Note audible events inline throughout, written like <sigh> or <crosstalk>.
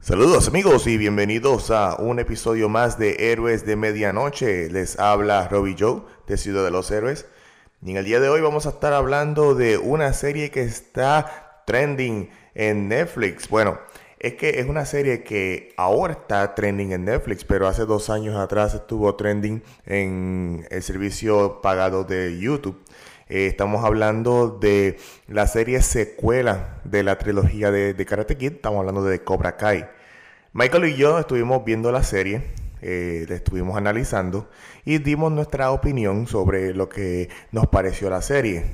Saludos amigos y bienvenidos a un episodio más de Héroes de Medianoche. Les habla Robbie Joe de Ciudad de los Héroes. Y en el día de hoy vamos a estar hablando de una serie que está trending en Netflix. Bueno, es que es una serie que ahora está trending en Netflix, pero hace dos años atrás estuvo trending en el servicio pagado de YouTube. Eh, estamos hablando de la serie secuela de la trilogía de, Karate Kid. Estamos hablando de Cobra Kai. Michael y yo estuvimos viendo la serie, eh, la estuvimos analizando y dimos nuestra opinión sobre lo que nos pareció la serie.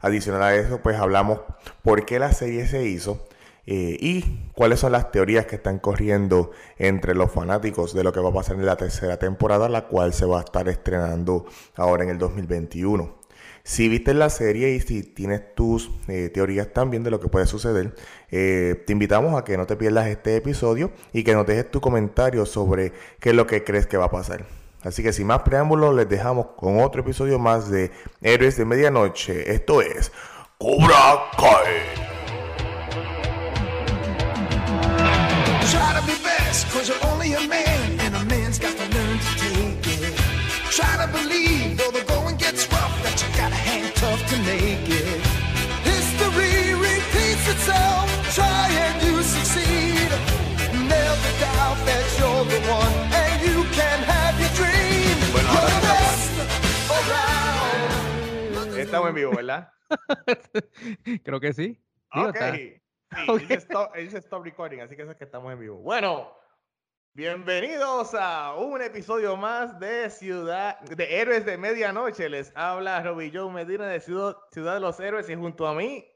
Adicional a eso, pues hablamos por qué la serie se hizo eh, y cuáles son las teorías que están corriendo entre los fanáticos de lo que va a pasar en la tercera temporada, la cual se va a estar estrenando ahora en el 2021. Si viste la serie y si tienes tus eh, teorías también de lo que puede suceder, eh, te invitamos a que no te pierdas este episodio y que nos dejes tu comentario sobre qué es lo que crees que va a pasar. Así que sin más preámbulos, les dejamos con otro episodio más de Héroes de Medianoche. Esto es Cobra Kai. Estamos en vivo, <laughs> ¿verdad? Creo que sí. ok. Sí, <laughs> dice, stop, recording, así que eso es que estamos en vivo. Bueno, bienvenidos a un episodio más de Ciudad de Héroes de Medianoche. Les habla Robbie Joe Medina de Ciudad, Ciudad de los Héroes y junto a mí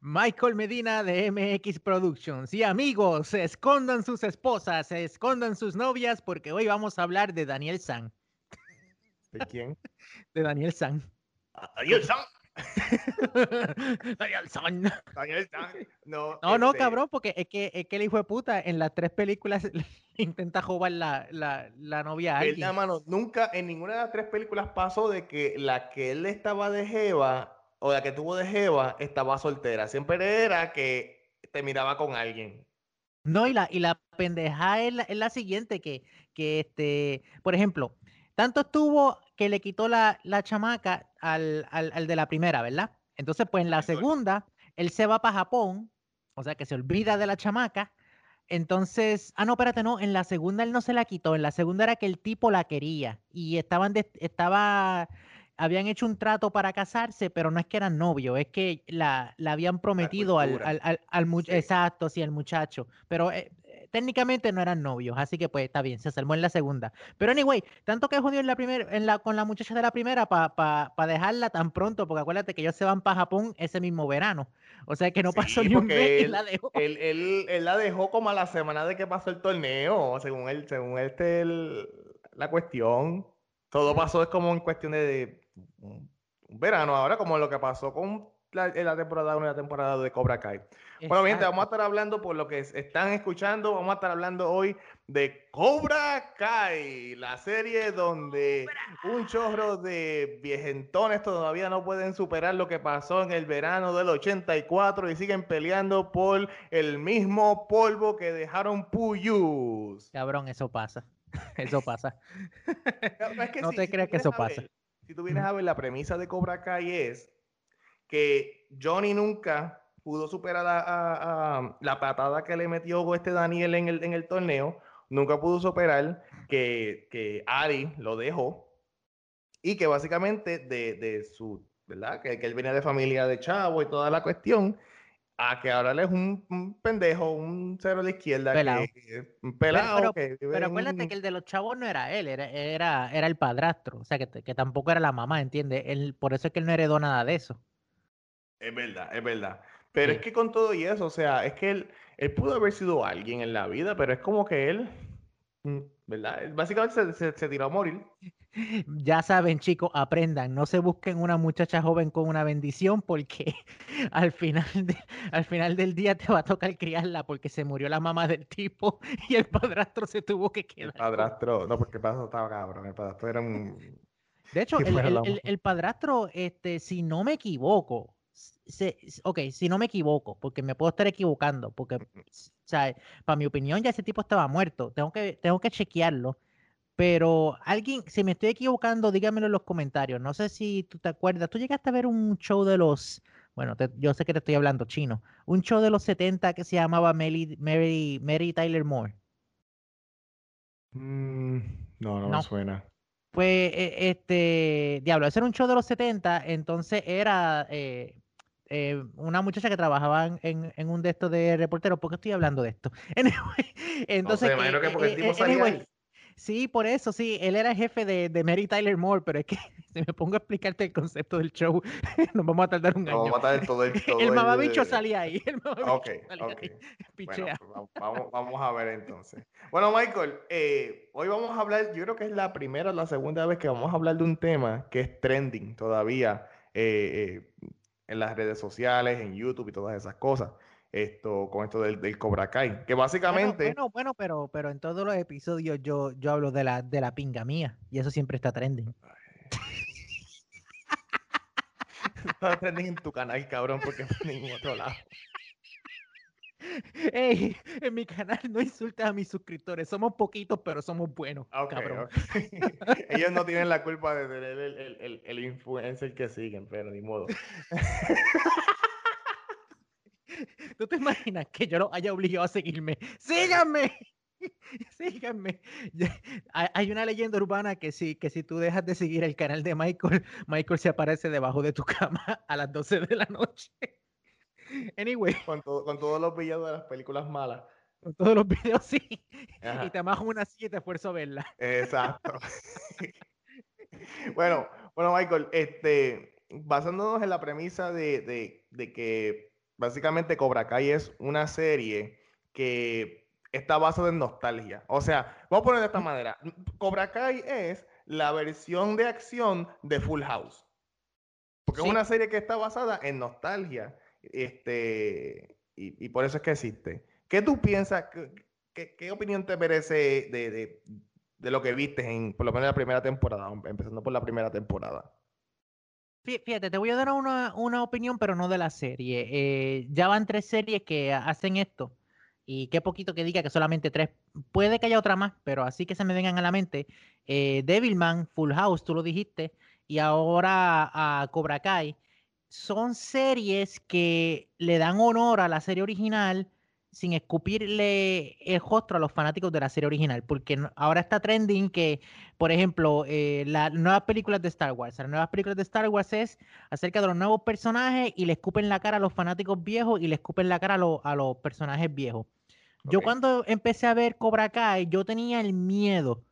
Michael Medina de MX Productions. Y amigos, se escondan sus esposas, se escondan sus novias, porque hoy vamos a hablar de Daniel San. ¿De quién? <laughs> De Daniel San. Daniel San. Daniel <laughs> San. Daniel San. No, no, no, este cabrón, porque es que, es que el hijo de puta en las tres películas <laughs> intenta jugar la, la, la novia a alguien. mano, nunca en ninguna de las tres películas pasó de que la que él estaba de Jeva o la que tuvo de Jeva estaba soltera. Siempre era que te miraba con alguien. No, y la, y la pendeja es la, siguiente, que, que este, por ejemplo, tanto estuvo que le quitó la, la chamaca al, al, de la primera, ¿verdad? Entonces, pues en la segunda, él se va para Japón, o sea que se olvida de la chamaca. Entonces, ah, no, espérate, no, en la segunda él no se la quitó, en la segunda era que el tipo la quería y estaban estaba habían hecho un trato para casarse, pero no es que eran novios, es que la, la habían prometido al, al, al, al exacto, sí, al muchacho. Pero eh, técnicamente no eran novios, así que pues está bien, se salmó en la segunda. Pero anyway, tanto que jodió en la primera, en la, con la muchacha de la primera para pa, pa dejarla tan pronto, porque acuérdate que ellos se van para Japón ese mismo verano. O sea que no pasó ni un mes él, la dejó. Él, él, él, la dejó como a la semana de que pasó el torneo, según él, según este la cuestión. Todo pasó es como en cuestión de un, verano ahora, como lo que pasó con la, la temporada 1 y la temporada de Cobra Kai. Bueno, gente, vamos a estar hablando por lo que están escuchando, vamos a estar hablando hoy de Cobra Kai, la serie donde un chorro de viejentones todavía no pueden superar lo que pasó en el verano del 84 y siguen peleando por el mismo polvo que dejaron Puyus. Cabrón, eso pasa. <laughs> Eso pasa. <laughs> no te creas que eso pasa si tú vienes a ver la premisa de Cobra Kai es que Johnny nunca pudo superar a, la patada que le metió este Daniel en el, en el torneo, nunca pudo superar que, que Ari lo dejó y que básicamente de, de su, ¿verdad? Que, que, él venía de familia de chavo y toda la cuestión, a que ahora él es un, pendejo, un cero de izquierda, pelado. Que, un pelado. Pero, pero acuérdate que el de los chavos no era él, era, era, era el padrastro, o sea, que, que, tampoco era la mamá, ¿entiendes? Él, por eso es que él no heredó nada de eso. Es verdad, es verdad. Pero es que con todo y eso, o sea, es que él, él pudo haber sido alguien en la vida, pero es como que él, mm, ¿verdad? Básicamente se, se tiró a morir. <laughs> Ya saben, chicos, aprendan, no se busquen una muchacha joven con una bendición porque <laughs> al final, al final del día te va a tocar criarla porque se murió la mamá del tipo <laughs> y el padrastro se tuvo que quedar. El padrastro, no, porque el padrastro estaba cabrón, el padrastro era un... De hecho, el, el, padrastro, este, si no me equivoco, se, ok, si no me equivoco, porque me puedo estar equivocando, porque, o sea, para mi opinión ya ese tipo estaba muerto, tengo que, tengo que chequearlo, pero alguien, si me estoy equivocando, dígamelo en los comentarios, no sé si tú te acuerdas, tú llegaste a ver un show de los, bueno, yo sé que te estoy hablando chino, un show de los 70 que se llamaba Mary, Mary, Mary Tyler Moore. Mm, no, no, me suena. Pues, este, diablo, ese era un show de los 70, entonces era eh, eh, una muchacha que trabajaba en, en, un de estos de reporteros. ¿Por qué estoy hablando de esto? <laughs> entonces, no sé, que porque el tipo salía Sí, por eso, sí, él era jefe de, de, Mary Tyler Moore, pero es que <laughs> si me pongo a explicarte el concepto del show, <laughs> nos vamos a tardar un año. Vamos a tardar todo el todo El mamabicho salía ahí. El mamabicho ok, salía ok. Ahí. Bueno, pues, vamos, vamos, a ver entonces. Bueno, Michael, eh, hoy vamos a hablar, yo creo que es la primera o la segunda vez que vamos a hablar de un tema que es trending todavía eh, eh, en las redes sociales, en YouTube y todas esas cosas esto con esto del, del Cobra Kai, que básicamente... Bueno, bueno, pero, pero en todos los episodios yo, yo hablo de la, de la pinga mía y eso siempre está trending. está trending en tu canal, cabrón, porque <laughs> en ningún otro lado. <laughs> Ey, en mi canal no insultes a mis suscriptores. Somos poquitos, pero somos buenos. cabrón. <laughs> Ellos no tienen la culpa de tener el, el, el, el influencer que siguen, pero ni modo. <laughs> ¿Tú te imaginas que yo lo haya obligado a seguirme? ¡Síganme! Síganme. Hay una leyenda urbana que si, que si tú dejas de seguir el canal de Michael, Michael se aparece debajo de tu cama a las 12 de la noche. <laughs> Anyway. Con, con todos los videos de las películas malas. Con todos los videos, <laughs> sí. Y te amajo una silla y te esfuerzo a verla. Exacto. <laughs> bueno, bueno, Michael, este, basándonos en la premisa de, de, de que básicamente Cobra Kai es una serie que está basada en nostalgia. O sea, vamos a poner de esta manera. Cobra Kai es la versión de acción de Full House. Porque es una serie que está basada en nostalgia. Este, y, por eso es que existe. ¿Qué tú piensas? ¿Qué, opinión te merece de, de, lo que viste en, por lo menos, la primera temporada? Empezando por la primera temporada. Fíjate, te voy a dar una, una opinión, pero no de la serie. Eh, ya van tres series que hacen esto. Y qué poquito que diga que solamente tres. Puede que haya otra más, pero así que se me vengan a la mente. Eh, Devilman, Full House, tú lo dijiste. Y ahora a Cobra Kai. Son series que le dan honor a la serie original sin escupirle el rostro a los fanáticos de la serie original, porque ahora está trending que, por ejemplo, eh, las nuevas películas de Star Wars, las nuevas películas de Star Wars es acerca de los nuevos personajes y le escupen la cara a los fanáticos viejos y le escupen la cara a, los personajes viejos. Yo cuando empecé a ver Cobra Kai, yo tenía el miedo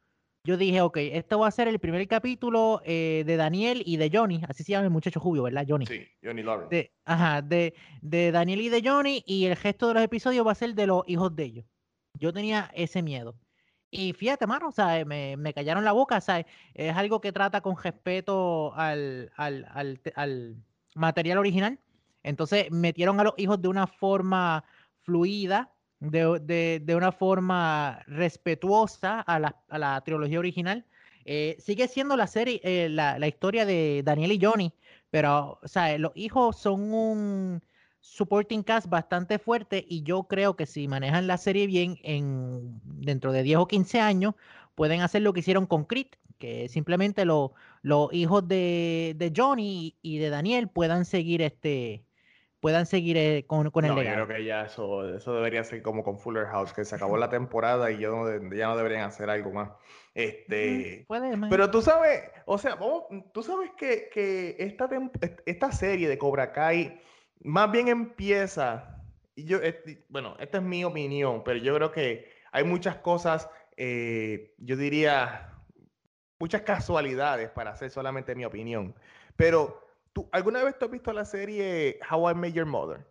yo dije, ok, esto va a ser el primer capítulo eh, de Daniel y de Johnny, así se llama el muchacho jubio, ¿verdad? Johnny. Sí, Johnny Lawrence. De, ajá, de, de Daniel y de Johnny, y el gesto de los episodios va a ser de los hijos de ellos. Yo tenía ese miedo. Y fíjate, mano, o sea, me, me callaron la boca, ¿sabes? Es algo que trata con respeto al, al, al, al material original. Entonces metieron a los hijos de una forma fluida, de, de, una forma respetuosa a la, a la trilogía original. Eh, sigue siendo la serie, eh, la, la, historia de Daniel y Johnny, pero, o sea, los hijos son un supporting cast bastante fuerte y yo creo que si manejan la serie bien, en, dentro de 10 o 15 años, pueden hacer lo que hicieron con Crit, que simplemente los hijos de, de Johnny y de Daniel puedan seguir este puedan seguir eh, con, con, el legado. Yo creo que ya eso, eso debería ser como con Fuller House, que se acabó la <laughs> temporada y ya no, ya no deberían hacer algo más. Este, pero tú sabes, o sea, tú sabes que, que esta, esta serie de Cobra Kai más bien empieza, y yo, bueno, esta es mi opinión, pero yo creo que hay muchas cosas, eh, yo diría, muchas casualidades para hacer solamente mi opinión. Pero ¿Tú, ¿Alguna vez tú has visto la serie How I Met Your Mother?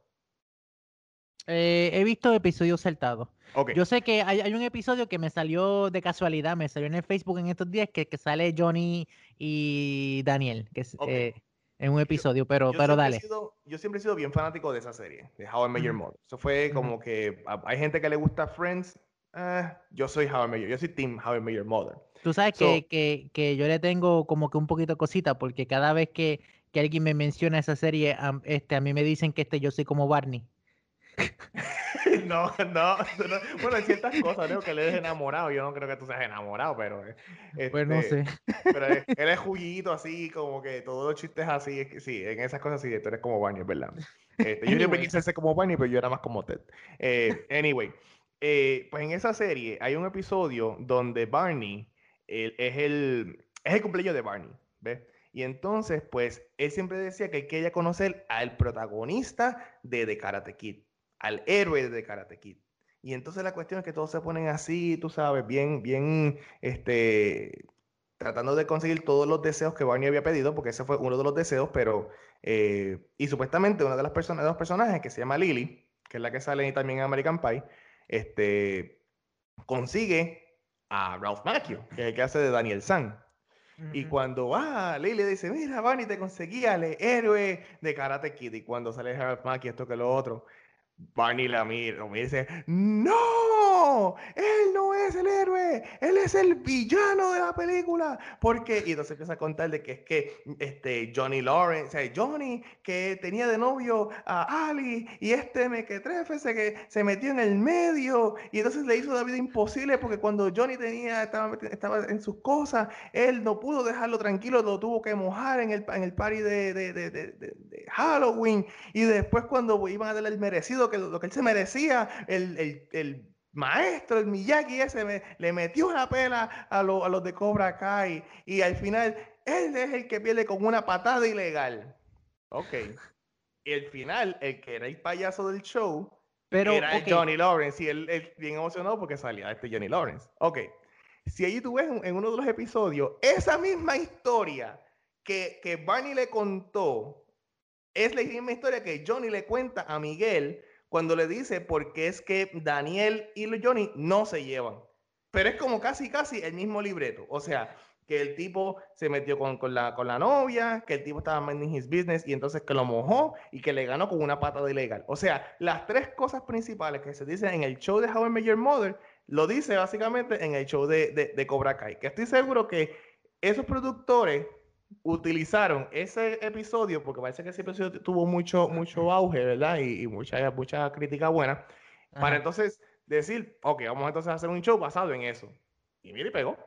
Eh, he visto episodios saltados. Yo sé que hay, un episodio que me salió de casualidad, me salió en el Facebook en estos días, que, que sale Johnny y Daniel, que es eh, en un episodio, pero, pero dale. yo siempre he sido bien fanático de esa serie, de How I Met Your Mother. Eso fue como que hay gente que le gusta Friends, eh, yo soy How I Met Your, yo soy Team How I Met Your Mother. Tú sabes que, que, que, yo le tengo como que un poquito cosita, porque cada vez que, que alguien me menciona esa serie, este, a mí me dicen que este yo soy como Barney. <laughs> no, no, bueno, hay ciertas cosas, creo que le eres enamorado. Yo no creo que tú seas enamorado, pero. Este, pues no sé. Pero <laughs> él es juguito así, como que todos los chistes así. Sí, en esas cosas sí, tú eres como Barney, ¿verdad? Este, yo siempre quise ser como Barney, pero yo era más como Ted. Eh, anyway, eh, pues en esa serie hay un episodio donde Barney es, el, es el cumpleaños de Barney, ¿ves? Y entonces, pues, él siempre decía que hay que conocer al protagonista de The Karate Kid al héroe de Karate Kid. Y entonces la cuestión es que todos se ponen así, tú sabes, bien, bien, este, tratando de conseguir todos los deseos que Barney había pedido, porque ese fue uno de los deseos, pero, eh, y supuestamente una de las personas, de los personajes que se llama Lily, que es la que sale también en American Pie, este, consigue a Ralph Macchio, que es el que hace de Daniel San. Y cuando ah, Lily dice, mira, Barney, te conseguí al héroe de Karate Kid. Y cuando sale Ralph Macchio, esto que lo otro, Barney la mira, me dice, no, él no es el héroe, él es el villano de la película. Porque, y entonces empieza a contar de que es que este, Johnny Lawrence, o Johnny que tenía de novio a Ali y este mequetrefe se, que se metió en el medio y entonces le hizo la vida imposible porque cuando Johnny tenía, estaba, estaba en sus cosas, él no pudo dejarlo tranquilo, lo tuvo que mojar en el, en el party de, de, de, Halloween y después cuando iban a darle el merecido que lo que él se merecía, el, el, el maestro, el Miyagi ese, me, le metió una pela a, a los de Cobra Kai y al final él es el que pierde con una patada ilegal. Ok. Y al final, el que era el payaso del show Pero, era Johnny Lawrence y él, bien emocionado porque salía este Johnny Lawrence. Ok. Si allí tú ves en uno de los episodios, esa misma historia que, que Barney le contó, es la misma historia que Johnny le cuenta a Miguel cuando le dice porque es que Daniel y Johnny no se llevan. Pero es como casi, casi el mismo libreto. O sea, que el tipo se metió con, con, la, con la novia, que el tipo estaba minding his business y entonces que lo mojó y que le ganó con una pata de ilegal. O sea, las tres cosas principales que se dicen en el show de How I Met Mother, lo dice básicamente en el show de, de, de Cobra Kai. Que estoy seguro que esos productores utilizaron ese episodio, porque parece que ese episodio tuvo mucho, mucho auge, ¿verdad? Y, mucha, mucha crítica buena, para entonces decir, ok, vamos entonces a hacer un show basado en eso. Y mire, pegó.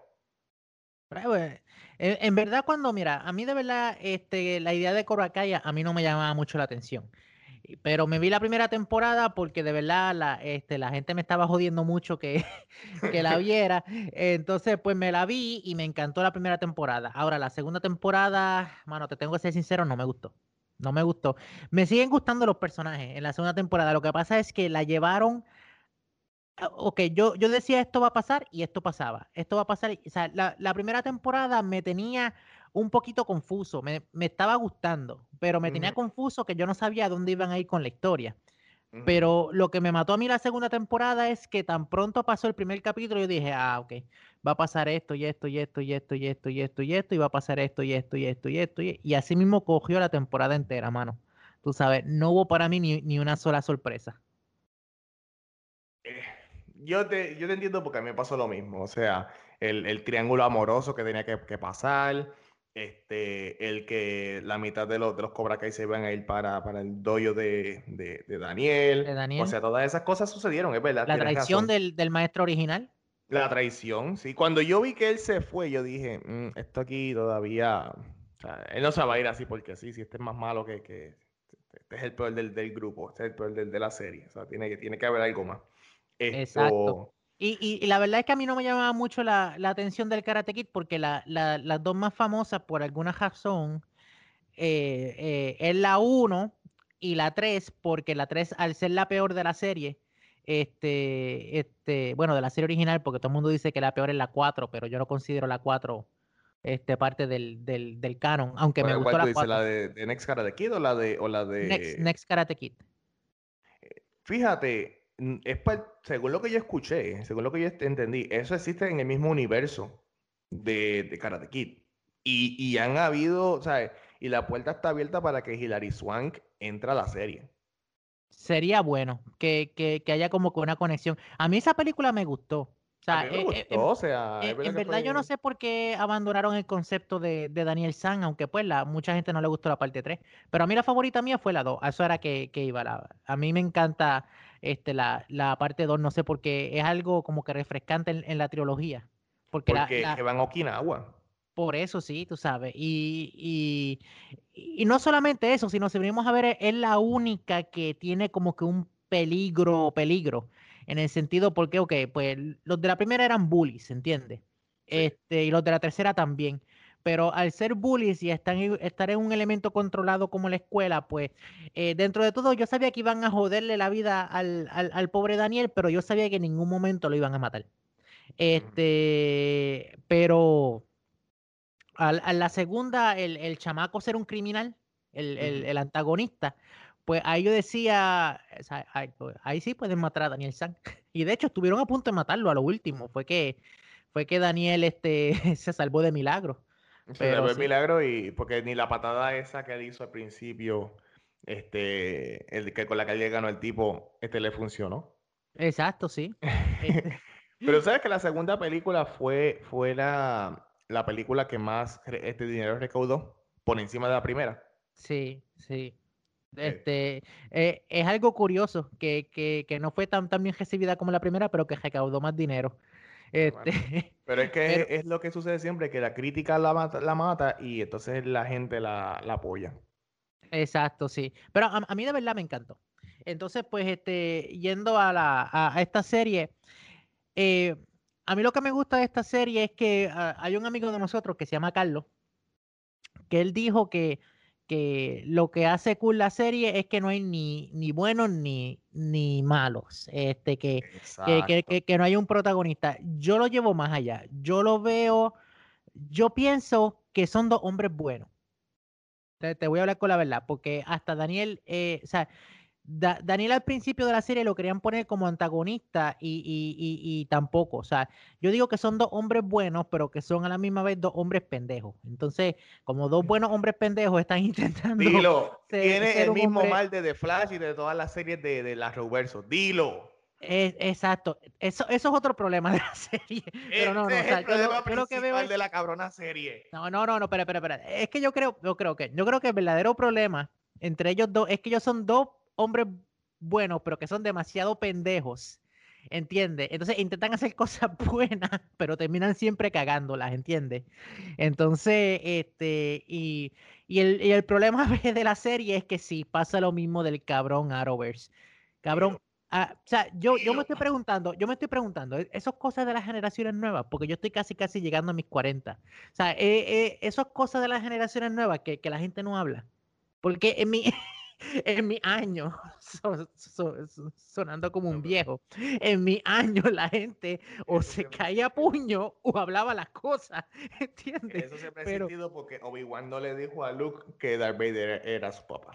Pues, en, verdad, cuando, mira, a mí de verdad, este, la idea de Coracaya a mí no me llamaba mucho la atención. Pero me vi la primera temporada porque de verdad la, este, la gente me estaba jodiendo mucho que, <laughs> que la <laughs> viera. Entonces, pues me la vi y me encantó la primera temporada. Ahora, la segunda temporada, mano, te tengo que ser sincero, no me gustó. No me gustó. Me siguen gustando los personajes en la segunda temporada. Lo que pasa es que la llevaron. Ah, ok, yo, yo decía esto va a pasar y esto pasaba. Esto va a pasar. O sea, la, la primera temporada me tenía un poquito confuso, me, estaba gustando, pero me tenía confuso que yo no sabía dónde iban a ir con la historia. Pero lo que me mató a mí la segunda temporada es que tan pronto pasó el primer capítulo, yo dije, ah, ok, va a pasar esto y esto y esto y esto y esto y esto y esto, y va a pasar esto y esto y esto y esto. Y, así mismo cogió la temporada entera, mano. Tú sabes, no hubo para mí ni, una sola sorpresa. Eh, yo, te, yo te entiendo porque a mí me pasó lo mismo. O sea, el, triángulo amoroso que tenía que, que pasar este, el que la mitad de los, de los Cobra Kai se iban a ir para, para el doyo de, de, Daniel. O sea, todas esas cosas sucedieron, es verdad. La traición del, maestro original. La traición, sí. Cuando yo vi que él se fue, yo dije, mm, esto aquí todavía. O sea, él no se va a ir así porque sí, si este es más malo que. que este es el peor del, del grupo, este es el peor del, de la serie. O sea, tiene, tiene que haber algo más. Exacto. Y, y, la verdad es que a mí no me llamaba mucho la, la atención del Karate Kid porque la, la, las dos más famosas, por alguna razón, eh, eh, es la 1 y la 3, porque la 3, al ser la peor de la serie, este, este, bueno, de la serie original, porque todo el mundo dice que la peor es la 4, pero yo no considero la 4 este, parte del, del, del canon, aunque me gustó la 4. ¿La de, de, Next Karate Kid o la de, o la de... Next, Next Karate Kid? Fíjate, es según lo que yo escuché, según lo que yo entendí, eso existe en el mismo universo de, de Karate Kid. Y, y, han habido, ¿sabes? Y la puerta está abierta para que Hilary Swank entre a la serie. Sería bueno que, que, que haya como que una conexión. A mí esa película me gustó. sea, A mí me eh, gustó, o sea, eh, verdad en verdad yo no sé por qué abandonaron el concepto de, de Daniel San, aunque pues la, mucha gente no le gustó la parte 3. Pero a mí la favorita mía fue la 2. A eso era que, que iba. La, a mí me encanta este, la, la parte 2, no sé, porque es algo como que refrescante en, en la trilogía. Porque, la- Porque la- que van a Okinawa. por eso sí, tú sabes. Y, y, y no solamente eso, sino si venimos a ver, es- es la única que tiene como que un peligro, peligro. En el sentido, porque, ok, pues los de la primera eran bullies, ¿entiendes? Sí. Este, y los de la tercera también. Pero al ser bullies y estar en, estar en un elemento controlado como la escuela, pues eh, dentro de todo yo sabía que iban a joderle la vida al, al, al pobre Daniel, pero yo sabía que en ningún momento lo iban a matar. Este, pero a, la segunda, el, el chamaco ser un criminal, el, el- Ujú. el antagonista, pues ahí yo decía, o sea, ahí, pues, ahí sí pueden matar a Daniel San. <laughs> Y de hecho estuvieron a punto de matarlo a lo último. Fue que, fue que Daniel este, <laughs> se salvó de milagro. <laughs> Se Pero sí. milagro y porque ni la patada esa que él hizo al principio, este, el que con la que le ganó el tipo, este le funcionó. Exacto, sí. <laughs> Este, Pero <laughs> sabes que la segunda película fue, fue la, la película que más este dinero recaudó por encima de la primera. sí, sí. Este, eh, es algo curioso que, que, que no fue tan, tan bien recibida como la primera, pero que recaudó más dinero. Bueno, Este, <laughs> Pero es que Pero- es, lo que sucede siempre, que la crítica la mata, la mata y entonces la gente la, la apoya. Exacto, sí. Pero a, a mí de verdad me encantó. Entonces, pues, este, yendo a, la, a, a esta serie, eh, a mí lo que me gusta de esta serie es que ah, hay un amigo de nosotros que se llama Carlos, que él dijo que, que lo que hace cool la serie es que no hay ni, ni buenos ni, ni malos. Este, que, que, que, que no hay un protagonista. Yo lo llevo más allá. Yo lo veo, yo pienso que son dos hombres buenos. Te, te voy a hablar con la verdad, porque hasta Daniel, eh, o sea, Da- Daniel al principio de la serie lo querían poner como antagonista y, y- y- y tampoco. O sea, yo digo que son dos hombres buenos, pero que son a la misma vez dos hombres pendejos. Entonces, como dos buenos hombres pendejos están <laughs> intentando Dilo, ser- tiene ser el mismo hombre- mal de The Flash y de todas las series de, de las Roverso. Dilo. Es- exacto. Eso, eso es otro problema de la <laughs> serie. Pero no, no, o es sea, el yo lo- problema yo lo que veo principal es- de la cabrona serie. No, no, no, no, espera, espera, espera. Es que yo creo, yo creo que, yo creo que el verdadero problema entre ellos dos es que ellos son dos hombres buenos, pero que son demasiado pendejos. ¿Entiendes? Entonces intentan hacer <laughs> cosas buenas, pero terminan siempre cagándolas, ¿entiendes? Entonces, este, y, y el, y el problema <laughs> de la serie es que sí, pasa lo mismo del cabrón Arrowverse. Cabrón, ah, o sea, yo, yo me estoy preguntando, yo me estoy preguntando, ¿e- esas cosas de las generaciones nuevas, porque yo estoy casi, casi llegando a mis 40. O sea, eh, eh, esas cosas de las generaciones nuevas que, que la gente no habla. Porque en mi, <laughs> en mi año, <laughs> so- so- so- sonando como un viejo, en mi año la gente o Eso se siempre caía a puño o hablaba las cosas, <laughs> ¿entiendes? Eso siempre ha existido porque Obi-Wan no le dijo a Luke que Darth Vader era su papá.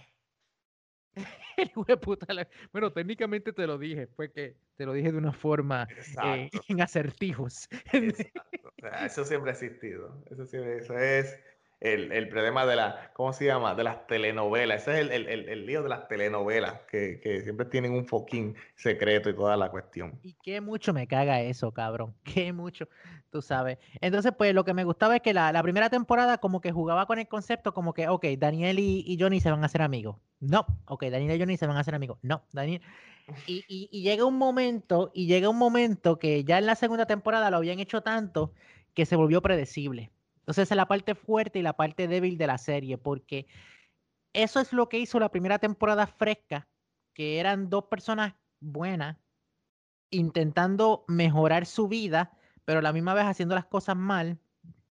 <laughs> De puta Bueno, técnicamente te lo dije, fue que te lo dije de una forma eh, en acertijos. Exacto. O sea, eso siempre ha existido. Eso, siempre- eso es el, el problema de la, ¿cómo se llama? De las telenovelas. Ese es el, el, el- lío de las telenovelas, que, que siempre tienen un foquín secreto y toda la cuestión. Y qué mucho me caga eso, cabrón. <laughs> Qué mucho, tú sabes. Entonces, pues lo que me gustaba es que la, la primera temporada como que jugaba con el concepto como que, ok, Daniel y, y Johnny se van a hacer amigos. No, ok, Daniel y Johnny se van a hacer amigos. No, Daniel. Y, y- y llega un momento, y llega un momento que ya en la segunda temporada lo habían hecho tanto que se volvió predecible. Entonces, esa es la parte fuerte y la parte débil de la serie, porque eso es lo que hizo la primera temporada fresca, que eran dos personas buenas intentando mejorar su vida, pero a la misma vez haciendo las cosas mal.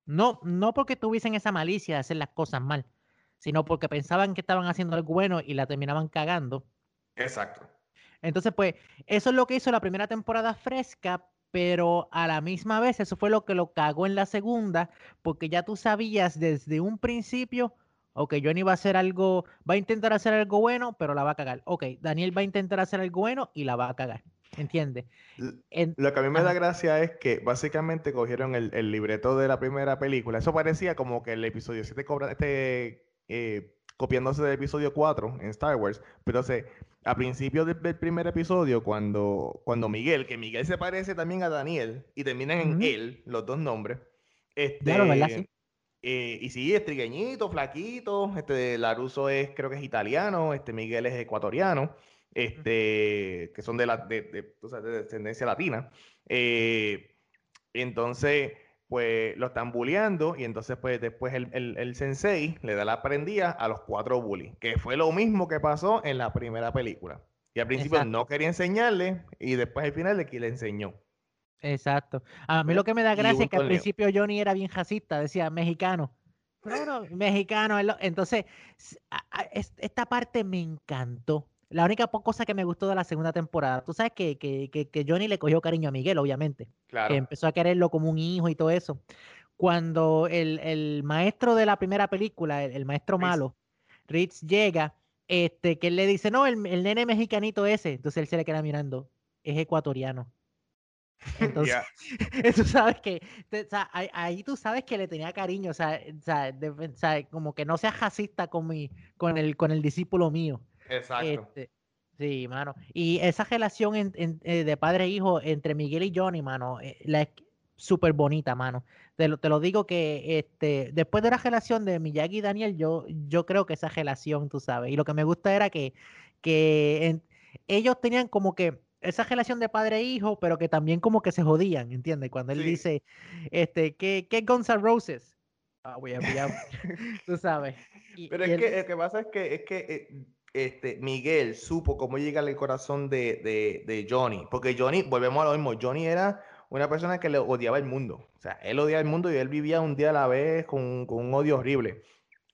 No, no porque tuviesen esa malicia de hacer las cosas mal, sino porque pensaban que estaban haciendo algo bueno y la terminaban cagando. Exacto. Entonces, pues, eso es lo que hizo la primera temporada fresca, pero a la misma vez eso fue lo que lo cagó en la segunda, porque ya tú sabías desde un principio, ok, Johnny va a hacer algo, va a intentar hacer algo bueno, pero la va a cagar. Ok, Daniel va a intentar hacer algo bueno y la va a cagar. ¿Entiendes? En- Lo que a mí me da gracia es que básicamente cogieron el, el libreto de la primera película. Eso parecía como que el episodio 7 cobra, este, eh, copiándose del episodio 4 en Star Wars. Pero se a principio del, primer episodio, cuando, cuando Miguel, que Miguel se parece también a Daniel, y terminan en él, los dos nombres. Este, claro, ¿verdad? Sí. Eh, y sí, es trigueñito, flaquito. Este, Laruso es, creo que es italiano, este Miguel es ecuatoriano, este, que son de, la, de, de, descendencia latina. Eh, entonces, pues lo están bulleando y entonces pues después el, el, sensei le da la prendida a los cuatro bullies, que fue lo mismo que pasó en la primera película. Y al principio no quería enseñarle y después al final de que le enseñó. Exacto. A mí lo que me da gracia es que al principio Johnny era bien jacista, decía mexicano. No, no, mexicano. Entonces, esta parte me encantó. La única cosa que me gustó de la segunda temporada, tú sabes que, que, que, Johnny le cogió cariño a Miguel, obviamente. Claro. Que empezó a quererlo como un hijo y todo eso. Cuando el, el maestro de la primera película, el, maestro malo, Ritz llega, este, que él le dice, no, el, el, nene mexicanito ese, entonces él se le queda mirando, es ecuatoriano. <laughs> <laughs> Entonces, <laughs> tú sabes que, ahí, tú sabes que le tenía cariño, o sea, como que no sea racista con, mi, con, el, con el discípulo mío. Exacto. Este, sí, mano. Y esa relación eh, de padre e hijo entre Miguel y Johnny, mano, eh, la es súper bonita, mano. Te lo, te lo digo que este, después de la relación de Miyagi y Daniel, yo, yo creo que esa relación, tú sabes, y lo que me gusta era que, que ellos tenían como que esa relación de padre e hijo, pero que también como que se jodían, ¿entiendes? Cuando él dice, este, ¿qué, qué Guns N' Roses? Ah, voy a, <laughs> tú sabes. pero es que lo que pasa es que, es que eh, este, Miguel supo cómo llegar al corazón de, de, Johnny, porque Johnny, volvemos a lo mismo, Johnny era una persona que le odiaba el mundo, o sea, él odiaba el mundo y él vivía un día a la vez con, con un odio horrible.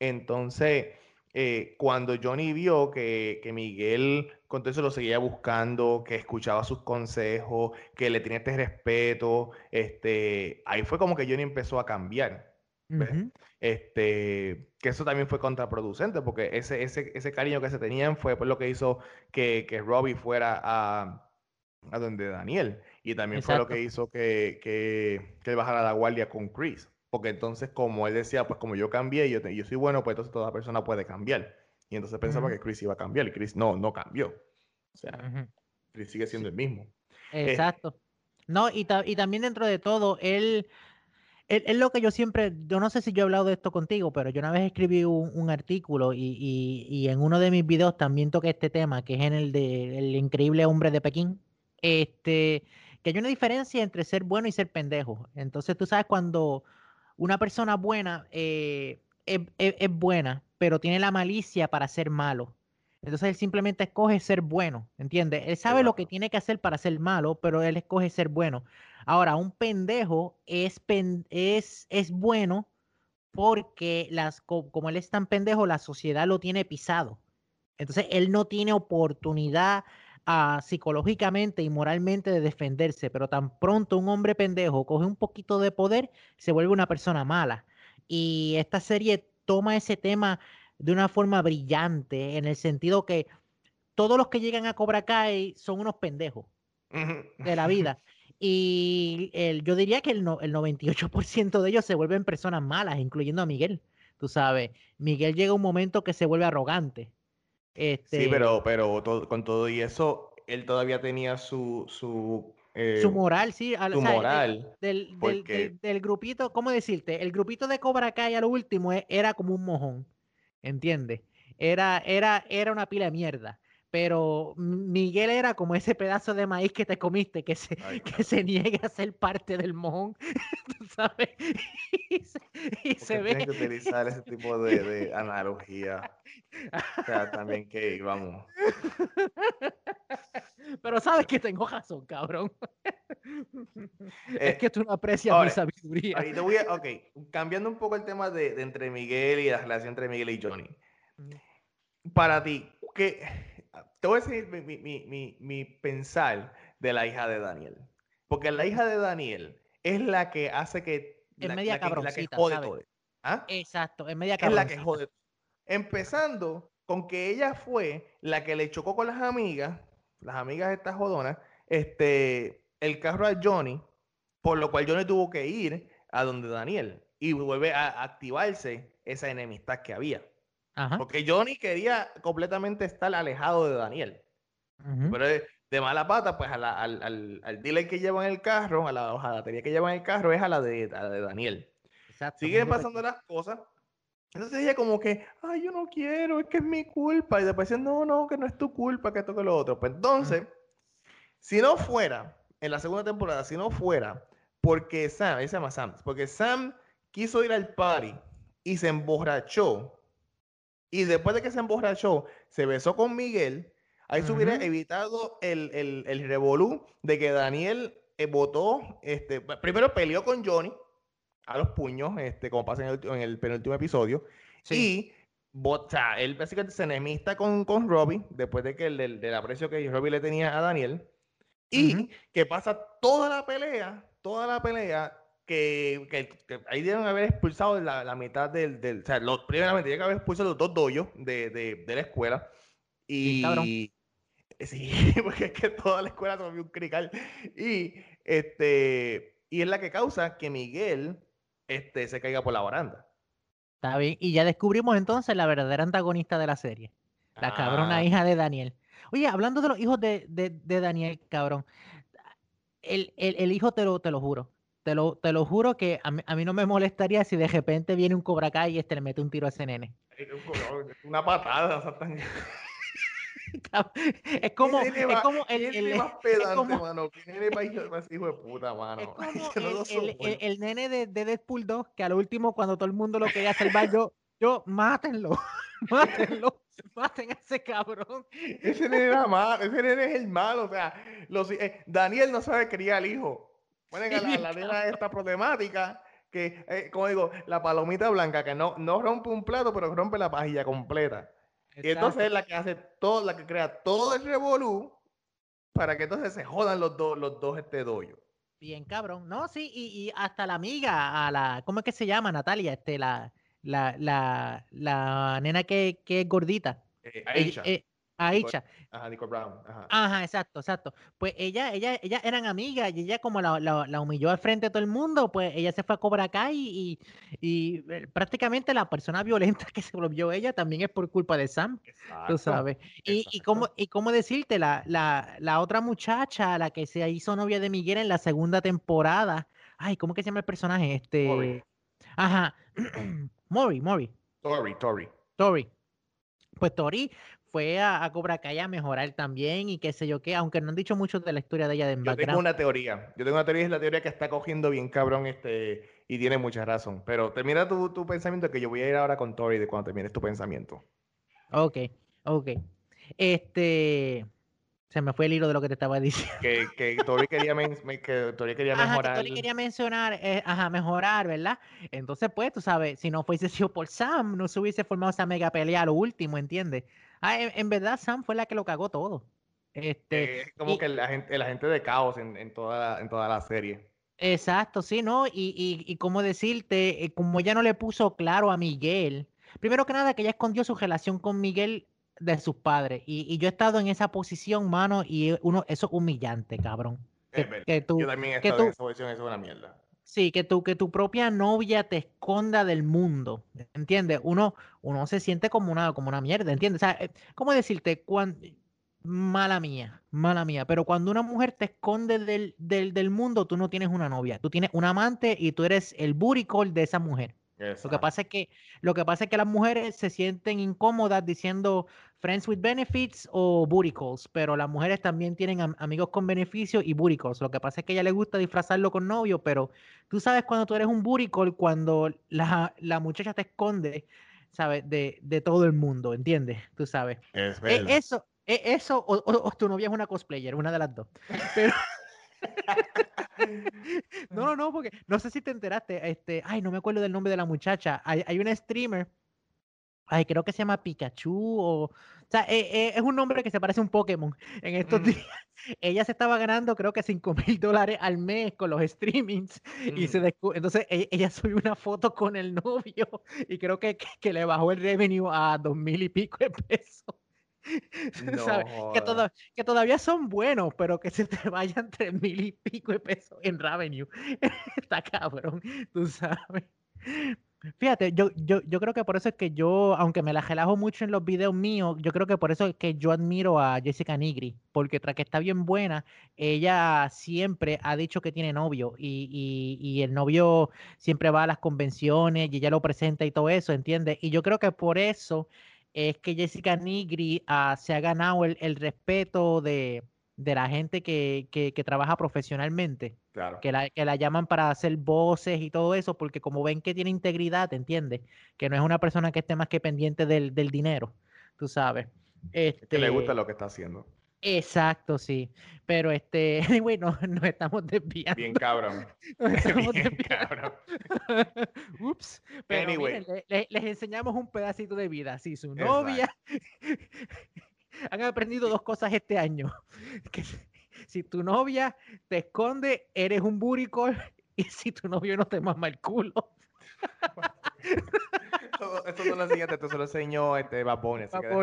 Entonces, eh, cuando Johnny vio que, que, Miguel con todo eso lo seguía buscando, que escuchaba sus consejos, que le tenía este respeto, este, ahí fue como que Johnny empezó a cambiar. Este, que eso también fue contraproducente, porque ese, ese, ese cariño que se tenían fue por lo que hizo que, que Robbie fuera a, a donde Daniel. Y también fue lo que hizo que, que, que él bajara la guardia con Chris. Porque entonces, como él decía, pues como yo cambié yo, yo soy bueno, pues entonces toda persona puede cambiar. Y entonces pensaba que Chris iba a cambiar y Chris no, no cambió. O sea, Chris sigue siendo el mismo. Exacto. no, y, y también dentro de todo, él es lo que yo siempre, yo no sé si yo he hablado de esto contigo, pero yo una vez escribí un, artículo y, en uno de mis videos también toqué este tema, que es en el de el increíble hombre de Pekín, este, que hay una diferencia entre ser bueno y ser pendejo. Entonces tú sabes cuando una persona buena eh, es, buena, pero tiene la malicia para ser malo. Entonces él simplemente escoge ser bueno, ¿entiendes? Él sabe lo que tiene que hacer para ser malo, pero él escoge ser bueno. Ahora, un pendejo es, es, es bueno porque las, como él es tan pendejo, la sociedad lo tiene pisado. Entonces, él no tiene oportunidad ah, psicológicamente y moralmente de defenderse, pero tan pronto un hombre pendejo coge un poquito de poder, se vuelve una persona mala. Y esta serie toma ese tema de una forma brillante, en el sentido que todos los que llegan a Cobra Kai son unos pendejos de la vida. Y el, yo diría que el, el 98% de ellos se vuelven personas malas, incluyendo a Miguel. Tú sabes, Miguel llega un momento que se vuelve arrogante. Este, sí, pero, pero con todo y eso, él todavía tenía su... Su, eh, su moral, sí. su moral. Del, del, del, grupito, ¿cómo decirte? El grupito de Cobra Kai a lo último e, era como un mojón, ¿entiendes? Era, era, era una pila de mierda pero Miguel era como ese pedazo de maíz que te comiste, que se, <laughs> que se niega a ser parte del mojón, <laughs> ¿tú sabes? Y se, ve... que utilizar ese tipo <laughs> de, de, analogía. O sea, también que, vamos... Pero sabes que tengo razón, cabrón. es que tú no aprecias mi sabiduría. Voy a, ok, cambiando un poco el tema de, de entre Miguel y la relación entre Miguel y Johnny. Para ti, ¿qué te voy a decir mi, pensar de la hija de Daniel. Porque la hija de Daniel es la que hace que. Es media cabroncita, ¿Ah? Exacto, es media cabroncita. Es la que jode. Empezando con que ella fue la que le chocó con las amigas, las amigas estas jodonas, este, el carro a Johnny, por lo cual Johnny tuvo que ir a donde Daniel y vuelve a activarse esa enemistad que había. Porque Johnny quería completamente estar alejado de Daniel. Pero de, mala pata, pues al, al, al, dealer que lleva en el carro, a la hojalatería que lleva en el carro, es a la de, a la de Daniel. Exacto, Siguen pasando las cosas. Entonces ella como que, ay, yo no quiero, es que es mi culpa. Y después dice, no, no, que no es tu culpa, que esto que lo otro. Pues entonces, si no fuera, en la segunda temporada, si no fuera, porque Sam, ese se llama Sam, porque Sam quiso ir al party y se emborrachó. Y después de que se emborrachó, se besó con Miguel. Ahí se hubiera evitado el, el, el revolú de que Daniel eh, votó, este, primero peleó con Johnny a los puños, este, como pasa en el, penúltimo episodio. Y o él básicamente se enemista con, con Robbie, después de que el, del, aprecio que Robbie le tenía a Daniel. Y que pasa toda la pelea, toda la pelea, que, que, ahí deben haber expulsado la, la mitad del, del, O sea, los, primeramente, que haber expulsado los dos doyos de, de, de, la escuela. Y. <laughs> Sí, porque es que toda la escuela se un crical. Y, este, y es la que causa que Miguel este, se caiga por la baranda. Está bien. Y ya descubrimos entonces la verdadera antagonista de la serie. La cabrona ah. hija de Daniel. Oye, hablando de los hijos de, de, Daniel, cabrón. El, el, el, hijo te lo, te lo juro. Te lo, te lo juro que a mí, a mí, no me molestaría si de repente viene un Cobra Kai y este le mete un tiro a ese nene. Una patada, <laughs> es como, es como el, el, más <laughs> pedante, como, mano. ¿Quién es más hijo de puta, mano? Es <laughs> como el, el, nene de, de, Deadpool 2, que al último, cuando todo el mundo lo quería salvar, yo, yo, mátenlo, mátenlo, maten a ese cabrón. Ese nene era malo, ese nene es el malo, o sea, los, eh, Daniel no sabe criar al hijo. A la, la nena esta problemática que, eh, como digo, la palomita blanca que no, no rompe un plato, pero rompe la pajilla completa. Y entonces es la que hace todo, la que crea todo el revolú para que entonces se jodan los dos, los dos este doyo. Bien, cabrón. No, sí, y, hasta la amiga, a la, ¿cómo es que se llama, Natalia? Este, la, la, la, la nena que, que es gordita. Eh, Aisha. Eh, Aisha. Ajá, Nicole Brown. Ajá. Ajá. exacto, exacto. Pues ella, ella, ella eran amigas y ella como la, la, la, humilló al frente de todo el mundo, pues ella se fue a cobrar acá y, y, eh, prácticamente la persona <laughs> violenta que se volvió ella también es por culpa de Sam, tú sabes. Y, y, cómo, y cómo decirte, la, la, la otra muchacha, la que se hizo novia de Miguel en la segunda temporada, ay, ¿cómo que se llama el personaje? Este... Ajá. <clears throat> Mori, Mori. Tori, Tori. Tori. Pues Tori fue a, a Cobra Kai a mejorar también y qué sé yo qué, aunque no han dicho mucho de la historia de ella de Yo tengo una teoría, yo tengo una teoría, es la teoría que está cogiendo bien cabrón este y tiene mucha razón, pero termina tu, tu pensamiento que yo voy a ir ahora con Tori de cuando termines tu pensamiento. Ok, ok. Este... Se me fue el hilo de lo que te estaba <laughs> diciendo. Que, que Tori quería, que Tori quería mejorar. Tori quería mencionar, eh, ajá, mejorar, ¿verdad? Entonces, pues, tú sabes, si no fuese sido por Sam, no se hubiese formado esa mega pelea a lo último, ¿entiendes? Ah, en, verdad, Sam fue la que lo cagó todo. Este, es como que la gente, la gente de caos en, en, toda, en toda la serie. Exacto, sí, ¿no? Y, y, y como decirte, eh, como ella no le puso claro a Miguel, primero que nada que ella escondió su relación con Miguel de sus padres. Y, y yo he estado en esa posición, mano, y uno, eso es humillante, cabrón. Que, tú, yo también he estado en esa posición, eso es una mierda. Sí, que tu, que tu propia novia te esconda del mundo, ¿entiendes? Uno, uno se siente como una, como una mierda, ¿entiendes? O sea, eh, ¿cómo decirte? Mala mía, mala mía, pero cuando una mujer te esconde del, del, del, mundo, tú no tienes una novia, tú tienes un amante y tú eres el booty de esa mujer. Lo que pasa es que lo que pasa es que las mujeres se sienten incómodas diciendo friends with benefits o booty pero las mujeres también tienen amigos con beneficios y booty Lo que pasa es que a ella le gusta disfrazarlo con novio, pero tú sabes cuando tú eres un booty cuando la, la, muchacha te esconde, ¿sabes? De, de, todo el mundo, ¿entiendes? Tú sabes. Es e, eso, e, eso o, o, tu novia es una cosplayer, una de las dos. <laughs> Pero <laughs> no, no, no, porque no sé si te enteraste, este, ay, no me acuerdo del nombre de la muchacha. Hay, hay una streamer, ay, creo que se llama Pikachu o, o sea, eh, eh, es un nombre que se parece a un Pokémon. En estos mm. días, <laughs> ella se estaba ganando, creo que 5 mil dólares al mes con los streamings y se mm. entonces e, ella, subió una foto con el novio y creo que, que, que le bajó el revenue a dos mil y pico de pesos. <laughs> Que, que, todavía son buenos, pero que se te vayan tres mil y pico de pesos en revenue. <laughs> Está cabrón, tú sabes. Fíjate, yo, yo, yo creo que por eso es que yo, aunque me la relajo mucho en los videos míos, yo creo que por eso es que yo admiro a Jessica Nigri, porque tras que está bien buena, ella siempre ha dicho que tiene novio y, y, y el novio siempre va a las convenciones y ella lo presenta y todo eso, ¿entiendes? Y yo creo que por eso es que Jessica Nigri ah, se ha ganado el, el respeto de, de la gente que, que, que trabaja profesionalmente. Claro. Que la, que la llaman para hacer voces y todo eso, porque como ven que tiene integridad, ¿te entiendes? Que no es una persona que esté más que pendiente del, del dinero, tú sabes. Este, Que le gusta lo que está haciendo. Exacto, sí. Pero este, <laughs> bueno, nos estamos desviando. Bien cabrón. <laughs> Nos estamos <laughs> Bien desviando. cabrón. Ups. Pero Anyway. miren, les enseñamos un pedacito de vida. Si su Exacto. novia han aprendido dos cosas este año. Que si- tu novia te esconde, eres un buricol. Y si tu novio no te mama el culo. Eso, eso no lo enseñaste, esto se lo enseñó este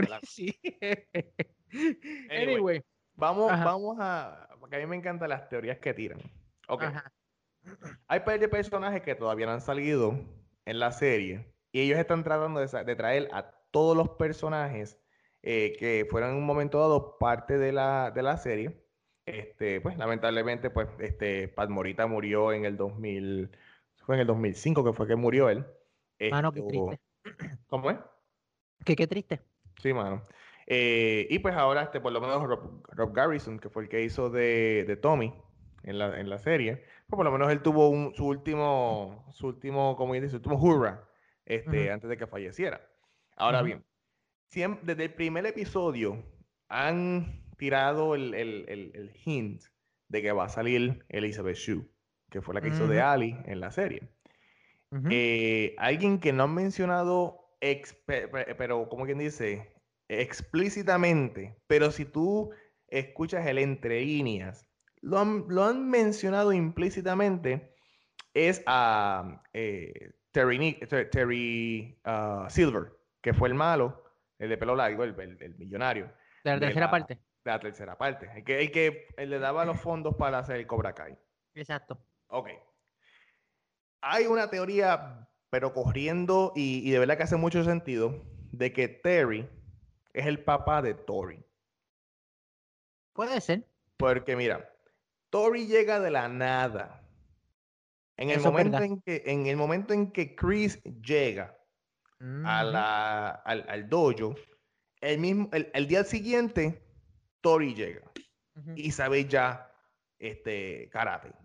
déjala. sí. <laughs> Anyway, Anyway. Vamos, Ajá. vamos a. Porque a mí me encantan las teorías que tiran. Ok. Ajá. Hay par de personajes que todavía no han salido en la serie. Y ellos están tratando de, traer a todos los personajes eh, que fueron en un momento dado parte de la, de la serie. Este, pues lamentablemente, pues, este, Pat Morita murió en el 2000, fue en el 2005 que fue que murió él. Mano, qué Esto- triste. ¿Cómo es? Que qué triste. Sí, mano. Eh, y pues ahora, este, por lo menos Rob, Rob Garrison, que fue el que hizo de, de Tommy en la, en la serie, pues por lo menos él tuvo un- su último, su último, como dice, su último hurra, este, antes de que falleciera. Ahora bien, desde el primer episodio han tirado el, el- el- el hint de que va a salir Elizabeth Shue, que fue la que hizo de. Ali en la serie. Eh, alguien que no han mencionado, pero como quien dice, explícitamente, pero si tú escuchas el entre líneas, lo han, lo han mencionado implícitamente, es a eh, Terry, Terry, ah, Silver, que fue el malo, el de pelo largo, el, el- el millonario, de la de tercera la- parte. de la tercera parte, el que, el que le daba los fondos para hacer el Cobra Kai. Exacto. Ok. Hay una teoría, pero corriendo, y, y de verdad que hace mucho sentido, de que Terry es el papá de Tori. Puede ser. Porque mira, Tori llega de la nada. En el Eso momento en que, en el momento en que Chris llega a Ujú. la, al, al dojo, el mismo, el, el día siguiente, Tori llega. Y sabe ya este karate. O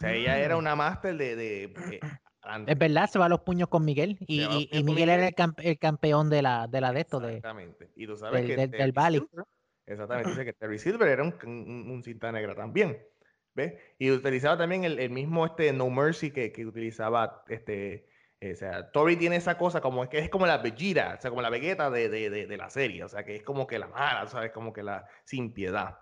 sea, ella era Mm. una máster de, de, eh, antes. Es verdad, se va a los puños con Miguel. Y, y- y Miguel era el, el campeón de la de, la de esto, de, Exactamente. Y tú sabes del- que del- del. Silver- exactamente, dice que Terry Silver era un, un, un cinta negra también. ¿Ves? Y utilizaba también el, el mismo este No Mercy que, que utilizaba este. eh, o sea, Tori tiene esa cosa como que es como la Vegeta, o sea, como la Vegeta de, de, de, de la serie, o sea, que es como que la mala, ¿sabes? Como que la sin piedad.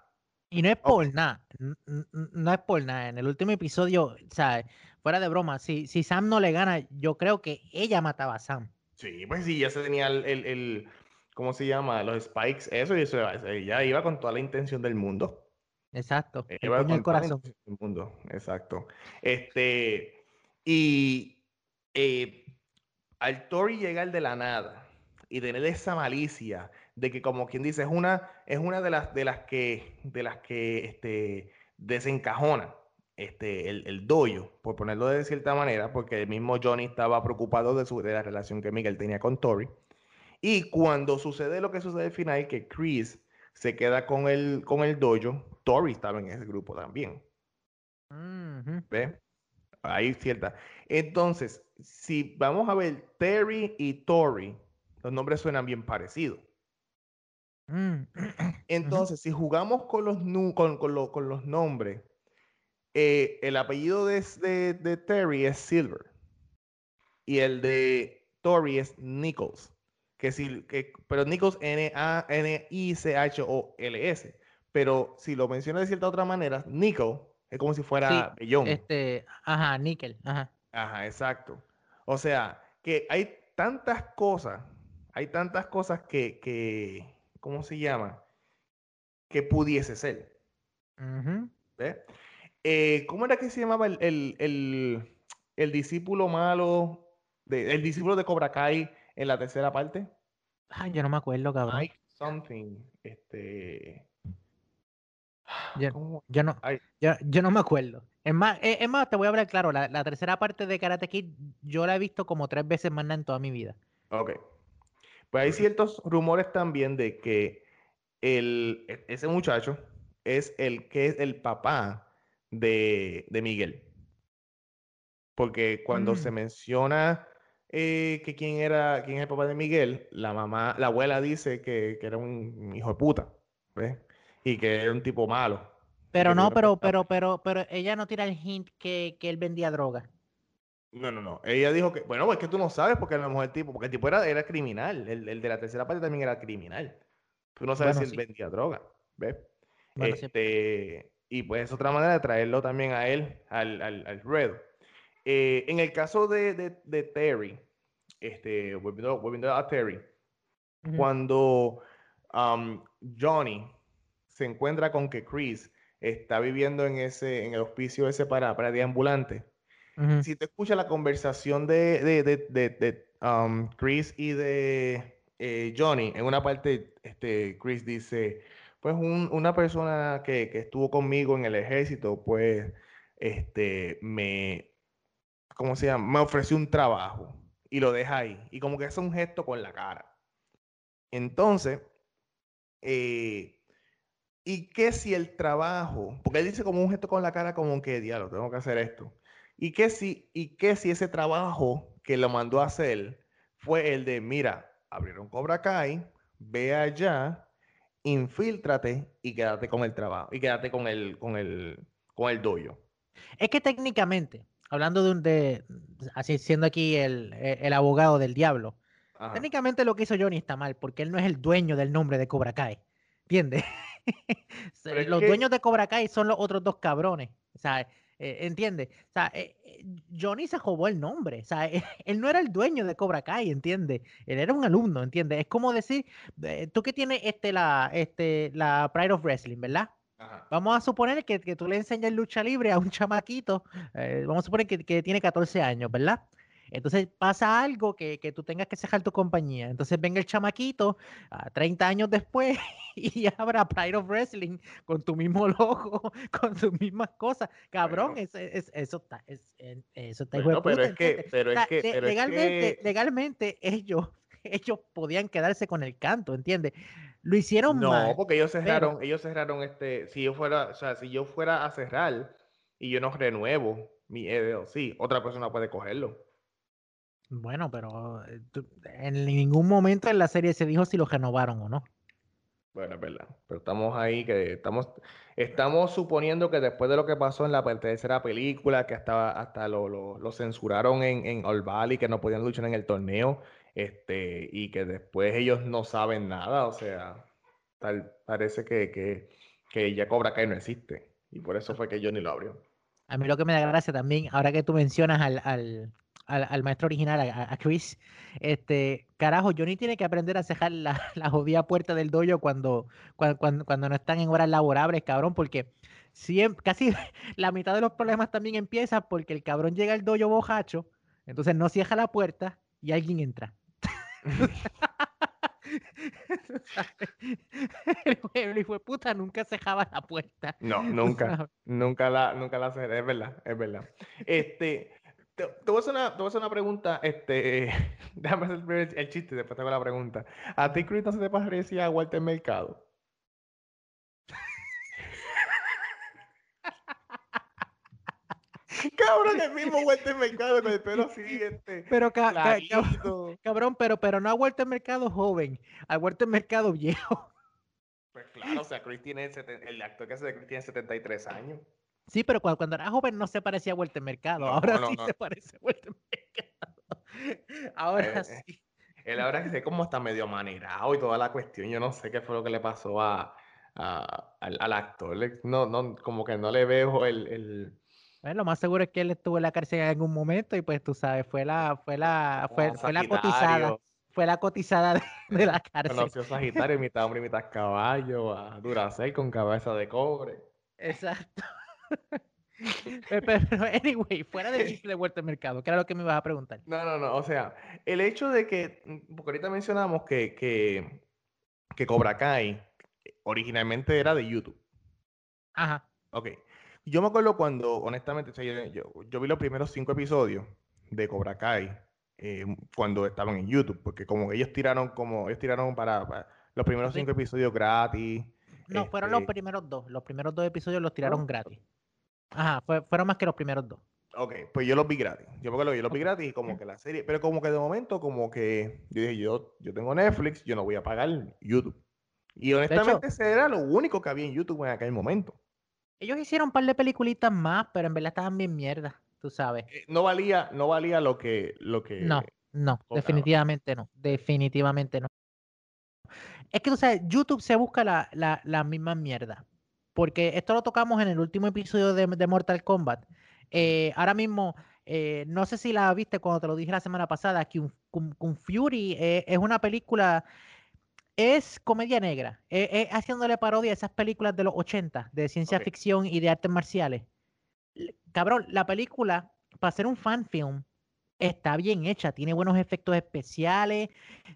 Y no es por nada, no es por nada. En el último episodio, o sea, fuera de broma, si, si Sam no le gana, yo creo que ella mataba a Sam. Sí, pues sí, ya se tenía el, el, el- ¿cómo se llama? Los spikes, eso, y eso, ya iba con toda la intención del mundo. Exacto. El Iba toda la corazón. intención del mundo, exacto. Este, y eh, al Tori llegar de la nada y tener esa malicia de que, como quien dice, es una, es una de las, de las que, de las que, este, desencajona este, el, el dojo, por ponerlo de cierta manera, porque el mismo Johnny estaba preocupado de, su, de la relación que Miguel tenía con Tori. Y cuando sucede lo que sucede al final, que Chris se queda con el, con el dojo, Tori estaba en ese grupo también. ¿Ves? Ahí cierta. Entonces, si vamos a ver Terry y Tori, los nombres suenan bien parecidos. Mm. <clears throat> Entonces, si jugamos con los, con, con lo- con los nombres, eh, el apellido de, de- de Terry es Silver y el de Tori es Nichols. Que si, que, pero Nichols N-A-N-I-C-H-O-L-S. Pero si lo mencionas de cierta otra manera, Nickel es como si fuera Bellón. Este, ajá, níquel, ajá. Ajá, exacto. O sea, que hay tantas cosas, hay tantas cosas que, que ¿cómo se llama? Que pudiese ser. Eh, ¿cómo era que se llamaba el, el, el, el discípulo malo, de, el discípulo de Cobra Kai en la tercera parte? Ay, yo no me acuerdo, cabrón. Mike something, este... Yo, ¿cómo? yo no, yo, yo no me acuerdo. Es más, eh, es más, te voy a hablar claro. La, la tercera parte de Karate Kid yo la he visto como tres veces más en toda mi vida. Ok. Pues hay ciertos rumores también de que el, e- ese muchacho es el que es el papá de, de Miguel. Porque cuando se Mm. menciona eh, que quién era, quién es el papá de Miguel, la mamá, la abuela dice que, que era un hijo de puta, ¿ves? Y que era un tipo malo. Pero no, pero, pero, pero, pero ella no tira el hint que, que él vendía droga. No, no, no. Ella dijo que, bueno, es que tú no sabes porque a lo mejor el tipo, porque el tipo era, era criminal. El, el de la tercera parte también era criminal. Tú no sabes Bueno, si él vendía droga, ¿ves? Bueno, sí. este, y pues es otra manera de traerlo también a él, al, al, al ruedo. Eh, en el caso de, de, de Terry, este, volviendo, volviendo a Terry, cuando um, Johnny se encuentra con que Chris está viviendo en ese, en el hospicio ese para, para si te escuchas la conversación de, de, de, de- de, um, Chris y de eh, Johnny, en una parte, este, Chris dice, pues un- una persona que, que estuvo conmigo en el ejército, pues, este, me, ¿cómo se llama? Me ofreció un trabajo y lo deja ahí. Y como que hace un gesto con la cara. Entonces, eh, ¿y qué si el trabajo, porque él dice como un gesto con la cara como que, diablo, tengo que hacer esto. ¿Y qué si, y qué si ese trabajo que lo mandó a hacer fue el de, mira, abrieron Cobra Kai, ve allá, infíltrate y quédate con el trabajo, y quédate con el, con el, con el doyo. Es que técnicamente, hablando de un de así siendo aquí el, el- el abogado del diablo, Ajá. técnicamente lo que hizo Johnny está mal, porque él no es el dueño del nombre de Cobra Kai. ¿Entiendes? <laughs> Los que- dueños de Cobra Kai son los otros dos cabrones. O sea, eh, ¿entiendes? O sea, eh, eh, Johnny se robó el nombre. O sea, eh, <laughs> él no era el dueño de Cobra Kai, ¿entiendes? Él era un alumno, ¿entiendes? Es como decir, eh, tú que tienes este, la, este, la Pride of Wrestling, ¿verdad? Ajá. Vamos a suponer que, que tú le enseñas lucha libre a un chamaquito, vamos a suponer que, que tiene 14 años, ¿verdad? Entonces pasa algo que, que tú tengas que cerrar tu compañía. Entonces venga el chamaquito a 30 años después <laughs> y abra Pride of Wrestling con tu mismo logo, <laughs> con tus mismas cosas. Cabrón, Bueno. es- es- eso está, es- eso está Bueno, pero es que, pero es que, es legalmente, que- legalmente ellos, <laughs> ellos podían quedarse con el canto, ¿entiendes? Lo hicieron No, mal. porque ellos pero- cerraron, ellos cerraron este, si yo fuera, o sea, si yo fuera a cerrar y yo no renuevo mi LLC, otra persona puede cogerlo. Bueno, pero eh, en ningún momento en la serie se dijo si lo renovaron o no. Bueno, es verdad. Pero estamos ahí que estamos, estamos suponiendo que después de lo que pasó en la tercera película, que hasta, hasta lo, lo- lo censuraron en, en All Valley, que no podían luchar en el torneo, este, y que después ellos no saben nada, o sea, tal, parece que, que, que ya Cobra Kai no existe. Y por eso fue que Johnny lo abrió. A mí lo que me da gracia también, ahora que tú mencionas al, al, al- al maestro original, a, a- Chris, este, carajo, Johnny tiene que aprender a cejar la, <laughs> la jodida puerta del dojo cuando, cuando, cuando, cuando no están en horas laborables, cabrón, porque siempre, casi <laughs> la mitad de los problemas también empieza porque el cabrón llega al dojo bojacho, entonces no cierra la puerta y alguien entra. <laughs> el, hijo- de puta nunca cejaba la puerta. No, nunca. Nunca la, nunca la cerré, es verdad, es verdad. Este, te, te voy a hacer una, te voy a hacer una pregunta, este, <laughs> déjame hacer el, el chiste después te hago la pregunta. ¿A ti, Chris, no se te parecía a Walter Mercado? <laughs> Cabrón, el mismo Walter Mercado con el pelo así, este, Pero ca- cabrón, pero, pero no vuelto al mercado joven, vuelto al mercado viejo. Pues claro, o sea, Chris tiene, seten- el actor que hace de Chris tiene 73 años. Sí, pero cuando, cuando era joven no se parecía a Walter Mercado. No, Ahora no, sí no. se parece a Walter Mercado. <laughs> Ahora Eh, sí. Él ahora que se como está medio amanerado y toda la cuestión. Yo no sé qué fue lo que le pasó a, a- al, al actor. No, no, como que no le veo el, el- Bueno, lo más seguro es que él estuvo en la cárcel en algún momento y pues tú sabes, fue la, fue la, fue, fue la cotizada, fue la cotizada de, <laughs> de la cárcel. Conoció Sagitario, mitad hombre, mitad caballo, a Duracell con cabeza de cobre. Exacto. <laughs> Pero, anyway, fuera de chiste de vuelta al mercado, que era lo que me ibas a preguntar. No, no, no. O sea, el hecho de que, mm, porque ahorita mencionamos que, que, que Cobra Kai originalmente era de YouTube. Ajá. Ok. Yo me acuerdo cuando, honestamente, yo, yo, vi los primeros cinco episodios de Cobra Kai eh, cuando estaban en YouTube, porque como ellos tiraron, como ellos tiraron para, los primeros cinco episodios gratis. No, fueron los este primeros dos. Los primeros dos episodios los tiraron gratis. Ajá, fueron más que los primeros dos. Ok, pues yo los vi gratis. Yo porque yo los vi gratis y como que la serie, pero como que de momento, como que yo dije, yo, yo tengo Netflix, yo no voy a pagar YouTube. Y honestamente ese era lo único que había en YouTube en aquel momento. Ellos hicieron un par de peliculitas más, pero en verdad estaban bien mierda, tú sabes. Eh, no valía, no valía lo que, lo que. No, no, definitivamente no. Definitivamente no. Es que tú sabes, YouTube se busca la, la, la misma mierda. Porque esto lo tocamos en el último episodio de, Mortal Kombat. Eh, ahora mismo, eh, no sé si la viste cuando te lo dije la semana pasada, que un, Fury es una película es comedia negra, es, haciéndole parodia a esas películas de los 80 de ciencia ficción y de artes marciales. Cabrón, la película, para ser un fan film, está bien hecha, tiene buenos efectos especiales,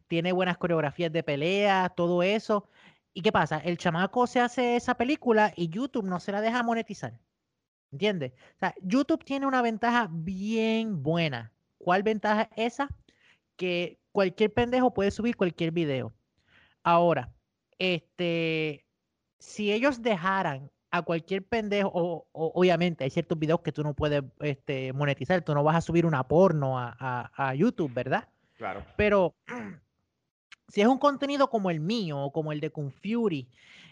tiene buenas coreografías de pelea, todo eso. ¿Y qué pasa? El chamaco se hace esa película y YouTube no se la deja monetizar. ¿Entiendes? O sea, YouTube tiene una ventaja bien buena. ¿Cuál ventaja es esa? Que cualquier pendejo puede subir cualquier video. Ahora, este, si ellos dejaran a cualquier pendejo, o, obviamente hay ciertos videos que tú no puedes este, monetizar, tú no vas a subir una porno a, YouTube, ¿verdad? Claro. Pero si es un contenido como el mío o como el de Confury,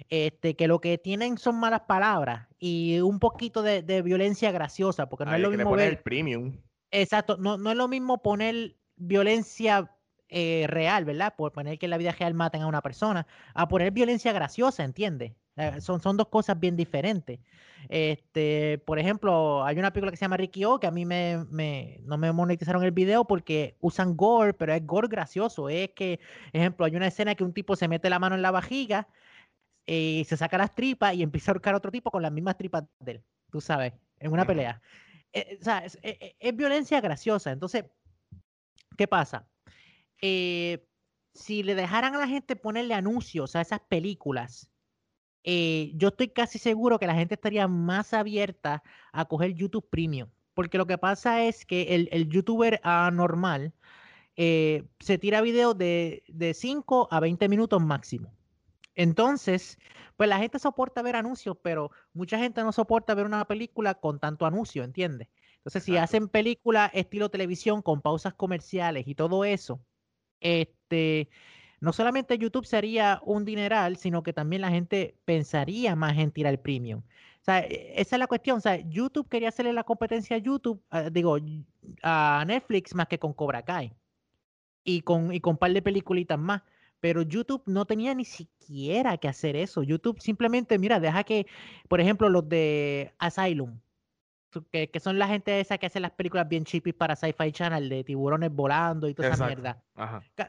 este, que lo que tienen son malas palabras y un poquito de, violencia graciosa, porque no es lo mismo ver... el premium. Exacto, no, no es lo mismo poner violencia eh, real, ¿verdad? Por poner que en la vida real maten a una persona, a poner violencia graciosa, ¿entiendes? Eh, son, son dos cosas bien diferentes. Este, por ejemplo, hay una película que se llama Ricky O, que a mí me, no me monetizaron el video porque usan gore, pero es gore gracioso. Es que, ejemplo, hay una escena que un tipo se mete la mano en la vajiga y se saca las tripas y empieza a ahorcar a otro tipo con las mismas tripas de él, tú sabes, en una pelea. Eh, o sea, es, es violencia graciosa. Entonces, ¿qué pasa? Eh, si le dejaran a la gente ponerle anuncios a esas películas, eh, yo estoy casi seguro que la gente estaría más abierta a coger YouTube Premium. Porque lo que pasa es que el, youtuber anormal eh, se tira videos de, de 5 a 20 minutos máximo. Entonces, pues la gente soporta ver anuncios, pero mucha gente no soporta ver una película con tanto anuncio, ¿entiendes? Entonces, si hacen películas estilo televisión con pausas comerciales y todo eso, este, no solamente YouTube sería un dineral, sino que también la gente pensaría más en tirar premium. O sea, e, esa es la cuestión. O sea, YouTube quería hacerle la competencia a YouTube, digo, a Netflix más que con Cobra Kai. Y con, y con un par de peliculitas más. Pero YouTube no tenía ni siquiera que hacer eso. YouTube simplemente, mira, deja que, por ejemplo, los de Asylum, que, son la gente esa que hace las películas bien cheapy para Sci-Fi Channel de tiburones volando y toda esa mierda.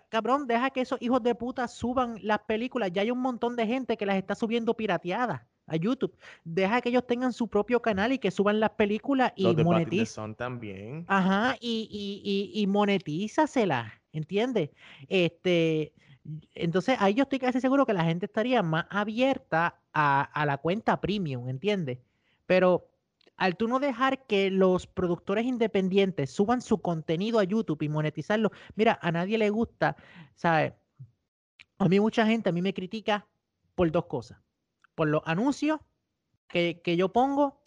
cabrón, deja que esos hijos de puta suban las películas. Ya hay un montón de gente que las está subiendo pirateadas a YouTube. Deja que ellos tengan su propio canal y que suban las películas y monetizan también. Ajá, y, y, y, y monetízaselas, ¿entiendes? Este, entonces ahí yo estoy casi seguro que la gente estaría más abierta a, a la cuenta premium, ¿entiendes? Pero al tú no dejar que los productores independientes suban su contenido a YouTube y monetizarlo, mira, a nadie le gusta, ¿sabes? A mí mucha gente, a mí me critica por dos cosas. Por los anuncios que, yo pongo,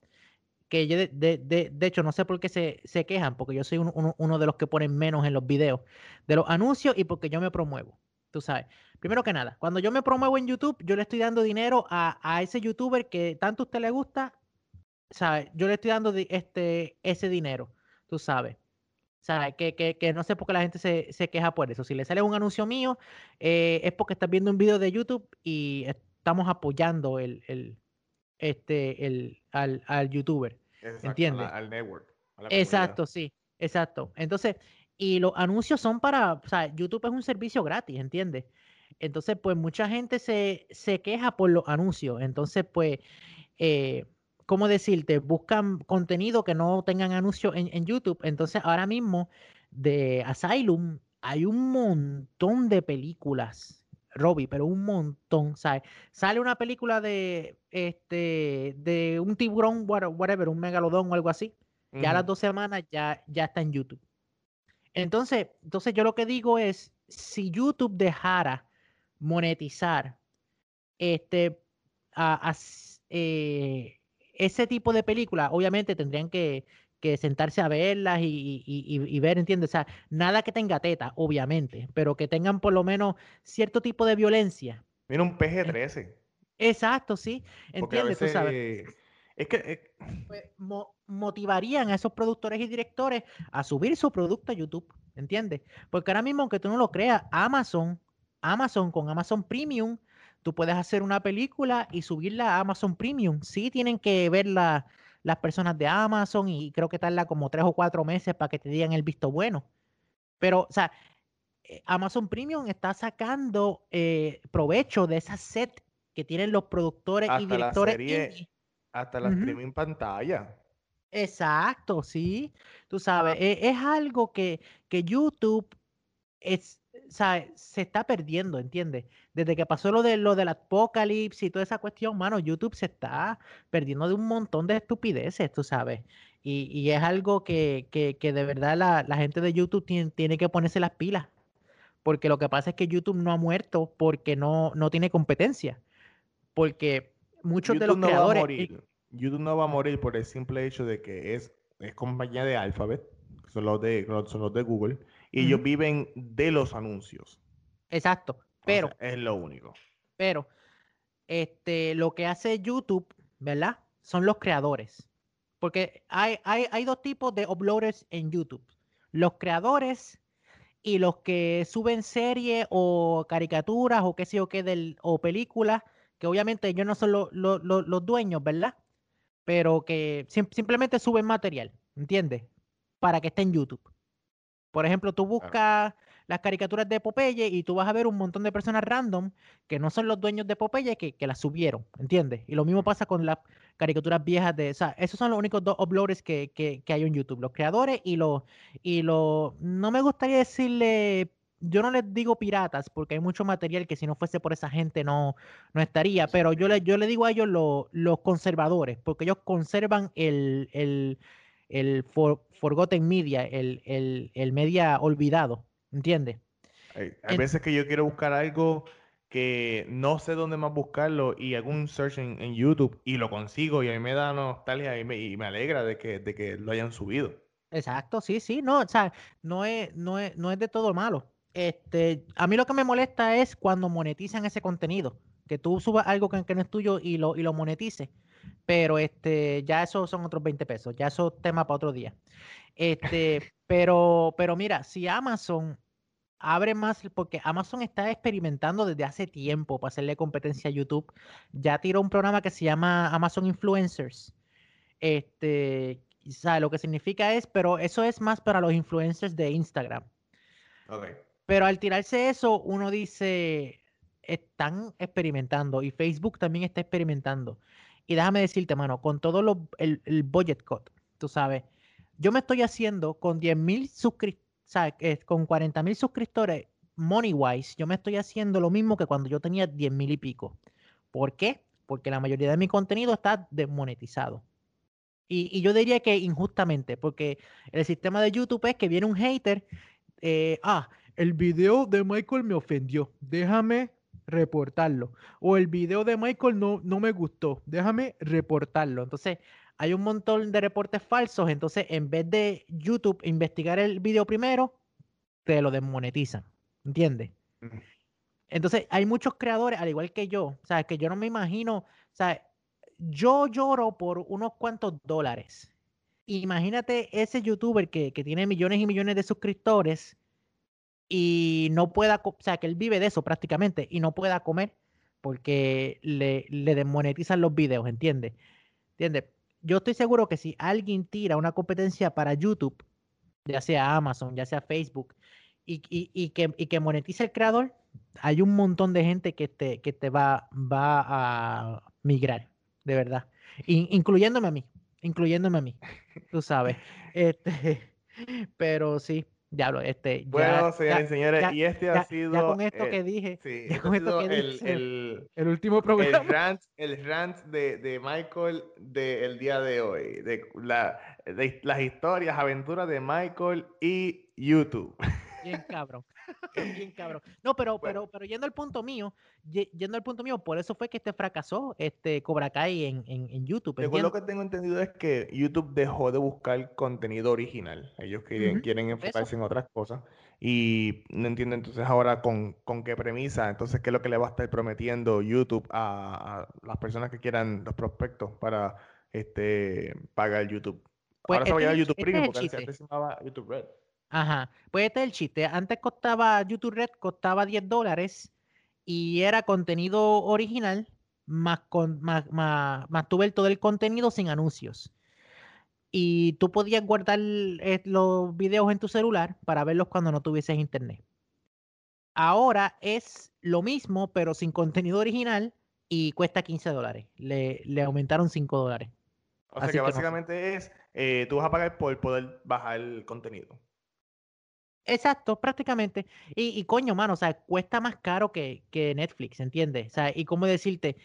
que yo de, hecho no sé por qué se, quejan, porque yo soy uno, de los que ponen menos en los videos, de los anuncios y porque yo me promuevo. Tú sabes, primero que nada, cuando yo me promuevo en YouTube, yo le estoy dando dinero a, a ese youtuber que tanto a usted le gusta ¿sabes? Yo le estoy dando este, ese dinero, tú sabes. ¿Sabes? Que, que, que, no sé por qué la gente se, se, queja por eso. Si le sale un anuncio mío, eh, es porque estás viendo un video de YouTube y estamos apoyando el, el, este, el, al, al youtuber. ¿Entiendes? Al, network. exacto, sí. Exacto. Entonces, y los anuncios son para, o sea, YouTube es un servicio gratis, ¿entiendes? Entonces, pues mucha gente se, se queja por los anuncios. Entonces, pues, eh, ¿cómo decirte? Buscan contenido que no tengan anuncios en, en YouTube. Entonces, ahora mismo de Asylum hay un montón de películas Robbie, pero un montón, ¿sabes? Sale una película de este de un tiburón, whatever, un megalodón o algo así. Ya a las dos semanas ya, ya está en YouTube. Entonces, entonces yo lo que digo es, si YouTube dejara monetizar este eh, ese tipo de películas, obviamente tendrían que, que sentarse a verlas y, ver, ¿entiendes? O sea, nada que tenga teta, obviamente, pero que tengan por lo menos cierto tipo de violencia. Mira, un PG-13. Exacto, sí. ¿Entiendes? Tú sabes. Es que eh, pues, motivarían a esos productores y directores a subir su producto a YouTube, ¿entiendes? Porque ahora mismo, aunque tú no lo creas, Amazon, Amazon con Amazon Premium, tú puedes hacer una película y subirla a Amazon Premium. Sí, tienen que verla las personas de Amazon y creo que tarda como tres o cuatro meses para que te digan el visto bueno. Pero, o sea, eh, Amazon Premium está sacando eh, provecho de esa set que tienen los productores y directores. La hasta la streaming pantalla. Exacto, sí. Tú sabes, e, es, algo que, que YouTube es, se está perdiendo, ¿entiendes? Desde que pasó lo de lo del apocalipsis y toda esa cuestión, mano, YouTube se está perdiendo de un montón de estupideces, tú sabes. Y, es algo que, que, de verdad la, gente de YouTube tiene, tiene, que ponerse las pilas. Porque lo que pasa es que YouTube no ha muerto porque no, no tiene competencia. Porque muchos de los creadores. YouTube no va a morir por el simple hecho de que es, es compañía de Alphabet, son los de, son los de Google y ellos viven de los anuncios. Exacto, pero... es lo único. Pero, este, lo que hace YouTube, ¿verdad? Son los creadores. Porque hay, hay, hay dos tipos de uploaders en YouTube. Los creadores y los que suben series o caricaturas o qué sé yo qué, del, o películas, que obviamente ellos no son los dueños, ¿verdad? Pero que simplemente suben material, ¿entiendes? Para que esté en YouTube. Por ejemplo, tú buscas las caricaturas de Popeye y tú vas a ver un montón de personas random que no son los dueños de Popeye que, las subieron, ¿entiendes? Y lo mismo pasa con las caricaturas viejas de... O sea, esos son los únicos dos uploaders que, que, hay en YouTube, los creadores y los... Y los no me gustaría decirle... Yo no les digo piratas porque hay mucho material que si no fuese por esa gente no, no estaría, pero yo le, yo le digo a ellos los conservadores porque ellos conservan el, el el forgotten media, el, el, media olvidado, ¿entiendes? Hay, veces que yo quiero buscar algo que no sé dónde más buscarlo y hago un search en, YouTube y lo consigo y a mí me da nostalgia y me, y me alegra de que, de que lo hayan subido. Exacto, sí, sí, no, o sea, no es, no es, no es de todo malo. Este, a mí lo que me molesta es cuando monetizan ese contenido, que tú subas algo que, que no es tuyo y lo, y lo monetices pero este, ya eso son otros 20 pesos, ya eso es tema para otro día. Este, <laughs> pero, pero mira, si Amazon abre más, porque Amazon está experimentando desde hace tiempo para hacerle competencia a YouTube, ya tiró un programa que se llama Amazon Influencers. Este, ¿sabe? Lo que significa es, pero eso es más para los influencers de Instagram. Okay. Pero al tirarse eso, uno dice, están experimentando y Facebook también está experimentando. Y déjame decirte, mano, con todo lo, el, budget cut, tú sabes, yo me estoy haciendo con 10 mil suscriptores, con 40 mil suscriptores, money wise, yo me estoy haciendo lo mismo que cuando yo tenía 10 mil y pico. ¿Por qué? Porque la mayoría de mi contenido está desmonetizado. Y, yo diría que injustamente, porque el sistema de YouTube es que viene un hater, eh, ah, el video de Michael me ofendió, déjame reportarlo. O el video de Michael no, no me gustó, déjame reportarlo. Entonces, hay un montón de reportes falsos, entonces en vez de YouTube investigar el video primero, te lo desmonetizan, ¿entiendes? Entonces, hay muchos creadores, al igual que yo, o sea, que yo no me imagino, o sea, yo lloro por unos cuantos dólares. Imagínate ese youtuber que, que tiene millones y millones de suscriptores y no pueda, o sea, que él vive de eso prácticamente y no pueda comer porque le, le desmonetizan los videos, ¿entiendes? ¿Entiendes? Yo estoy seguro que si alguien tira una competencia para YouTube, ya sea Amazon, ya sea Facebook, y, y, y que, y que monetice el creador, hay un montón de gente que te, que te va, va a migrar, de verdad. incluyéndome a mí, incluyéndome a mí, tú sabes. <laughs> Este, <laughs> pero sí, Diablo, este. Bueno, señores y señores, y este ha sido. Ya con esto que dije. Sí, ya con esto que el, dije, el, el, último programa. El rant, el rant de, de Michael del día de hoy. De, la, de las historias, aventuras de Michael y YouTube. <laughs> Bien cabrón. <laughs> Bien cabrón. No, pero, pero, pero yendo al punto mío, yendo al punto mío, por eso fue que este fracasó, este Cobra Kai en, en, en YouTube. Según lo que tengo entendido es que YouTube dejó de buscar contenido original. Ellos quieren, quieren enfocarse en otras cosas. Y no entiendo entonces ahora con, con, qué premisa, entonces qué es lo que le va a estar prometiendo YouTube a, las personas que quieran los prospectos para este pagar YouTube. Pues ahora se va a llamar este YouTube este Premium porque antes se llamaba YouTube Red. Ajá, pues este es el chiste. Antes costaba, YouTube Red costaba 10 dólares y era contenido original, más, con, más, más, más tuve todo el contenido sin anuncios. Y tú podías guardar eh, los videos en tu celular para verlos cuando no tuvieses internet. Ahora es lo mismo, pero sin contenido original y cuesta 15 dólares. Le, le aumentaron 5 dólares. O sea que, básicamente es, eh, tú vas a pagar por poder bajar el contenido. Exacto, prácticamente. Y, y, coño, mano, o sea, cuesta más caro que, que Netflix, ¿entiendes? O sea, y cómo decirte,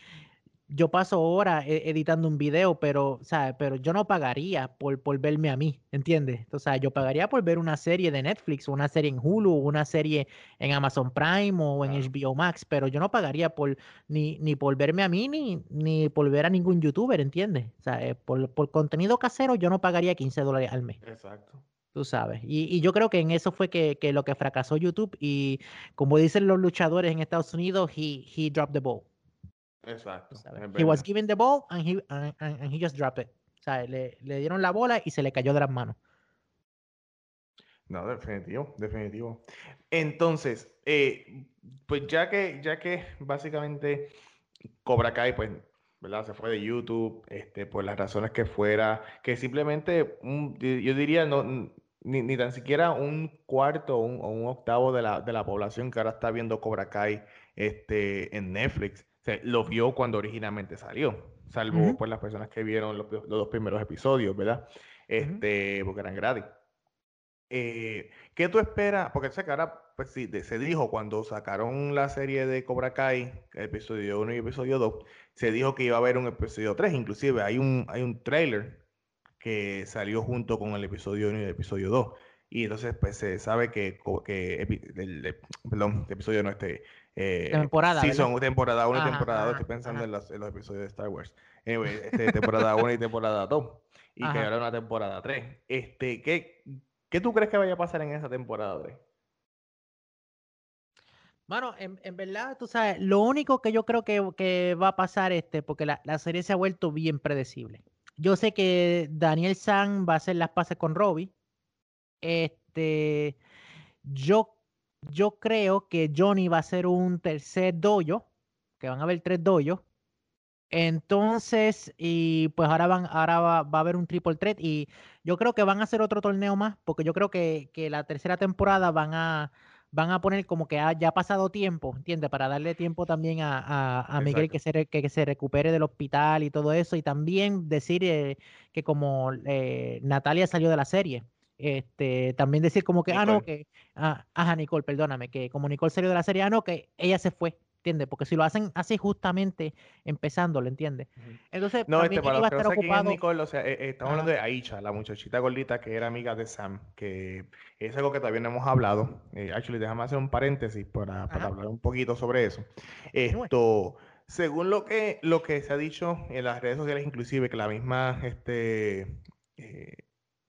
yo paso horas e, editando un video, pero, o sea, pero yo no pagaría por, por verme a mí, ¿entiendes? O sea, yo pagaría por ver una serie de Netflix, o una serie en Hulu, o una serie en Amazon Prime o en HBO Max, pero yo no pagaría por ni, ni por verme a mí, ni, ni por ver a ningún youtuber, ¿entiendes? O sea, eh, por, por contenido casero yo no pagaría 15 dólares al mes. Exacto. Tú sabes. Y, y, yo creo que en eso fue que, que, lo que fracasó YouTube. Y como dicen los luchadores en Estados Unidos, he, he dropped the ball. Exacto. He was given the ball and he, and, and he just dropped it. O sea, le, le, dieron la bola y se le cayó de las manos. No, definitivo, definitivo. Entonces, eh, pues ya que, ya que básicamente Cobra Kai, pues, ¿verdad? Se fue de YouTube, este, por las razones que fuera, que simplemente, yo diría, no, ni, ni, tan siquiera un cuarto o un, un, octavo de la, de la población que ahora está viendo Cobra Kai este, en Netflix, se, lo vio cuando originalmente salió, salvo uh -huh. pues las personas que vieron los, los, dos primeros episodios, ¿verdad? Este, uh -huh. porque eran gratis. Eh, ¿Qué tú esperas? Porque sé que ahora pues, sí, de, se dijo cuando sacaron la serie de Cobra Kai, episodio 1 y episodio 2, se dijo que iba a haber un episodio 3, inclusive hay un, hay un trailer que salió junto con el episodio 1 y el episodio 2. Y entonces pues se sabe que, que el, el, perdón, episodio no este eh, temporada. Sí, son temporada 1 y temporada 2. Estoy pensando en los, en los, episodios de Star Wars. Anyway, este, temporada 1 y temporada 2. Y ajá. que ahora una temporada 3. Este, ¿qué, ¿Qué tú crees que vaya a pasar en esa temporada 3? Bueno, en, en, verdad, tú sabes, lo único que yo creo que, que va a pasar este, porque la, la, serie se ha vuelto bien predecible. Yo sé que Daniel San va a hacer las pases con Robbie. Este, yo, yo creo que Johnny va a ser un tercer dojo, que van a haber tres dojos. Entonces, y pues ahora van, ahora va, va, a haber un triple threat y yo creo que van a hacer otro torneo más, porque yo creo que, que la tercera temporada van a, van a poner como que ha, ya ha pasado tiempo, ¿entiendes? Para darle tiempo también a, a, a Miguel que se, que, que, se recupere del hospital y todo eso, y también decir eh, que como eh, Natalia salió de la serie, este, también decir como que, Nicole. ah, no, que, ah, ajá, Nicole, perdóname, que como Nicole salió de la serie, ah, no, que ella se fue, ¿entiendes? Porque si lo hacen así justamente empezando, ¿lo entiendes? Entonces, no, este, para los que no ocupado... es Nicole, o sea, eh, eh, estamos Ajá. hablando de Aisha, la muchachita gordita que era amiga de Sam, que es algo que todavía no hemos hablado. Eh, actually, déjame hacer un paréntesis para, para hablar un poquito sobre eso. Esto, según lo que, lo que se ha dicho en las redes sociales, inclusive, que la misma este,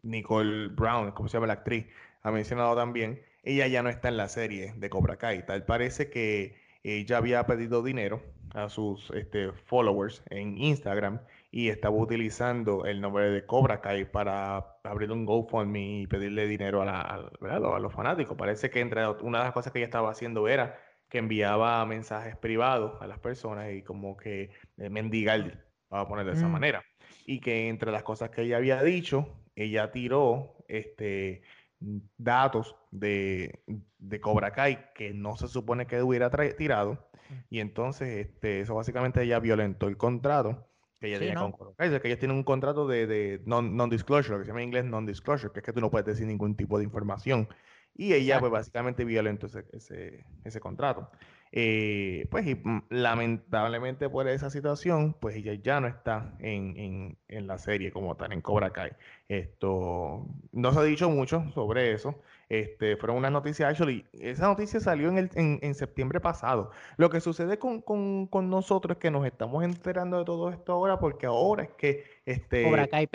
Nicole Brown, como se llama la actriz, ha mencionado también, ella ya no está en la serie de Cobra Kai. Tal parece que ella había pedido dinero a sus este, followers en Instagram y estaba utilizando el nombre de Cobra Kai para abrir un GoFundMe y pedirle dinero a, la, a, a, los fanáticos. Parece que entre una de las cosas que ella estaba haciendo era que enviaba mensajes privados a las personas y como que eh, mendigar, vamos a poner de esa mm. manera. Y que entre las cosas que ella había dicho, ella tiró este datos de, de, Cobra Kai que no se supone que hubiera tirado y entonces este, eso básicamente ella violentó el contrato que ella tenía con Cobra Kai, que ellos tienen un contrato de, de non-disclosure, lo que se llama en inglés non-disclosure, que es que tú no puedes decir ningún tipo de información. Y ella, pues básicamente violentó ese, ese, ese contrato. Eh, pues y, mm, lamentablemente por esa situación, pues ella ya no está en, en, en, la serie como tal, en Cobra Kai. Esto no se ha dicho mucho sobre eso. Este, fueron unas noticias, actually, esa noticia salió en, el, en, septiembre pasado. Lo que sucede con, con, con, nosotros es que nos estamos enterando de todo esto ahora porque ahora es que este,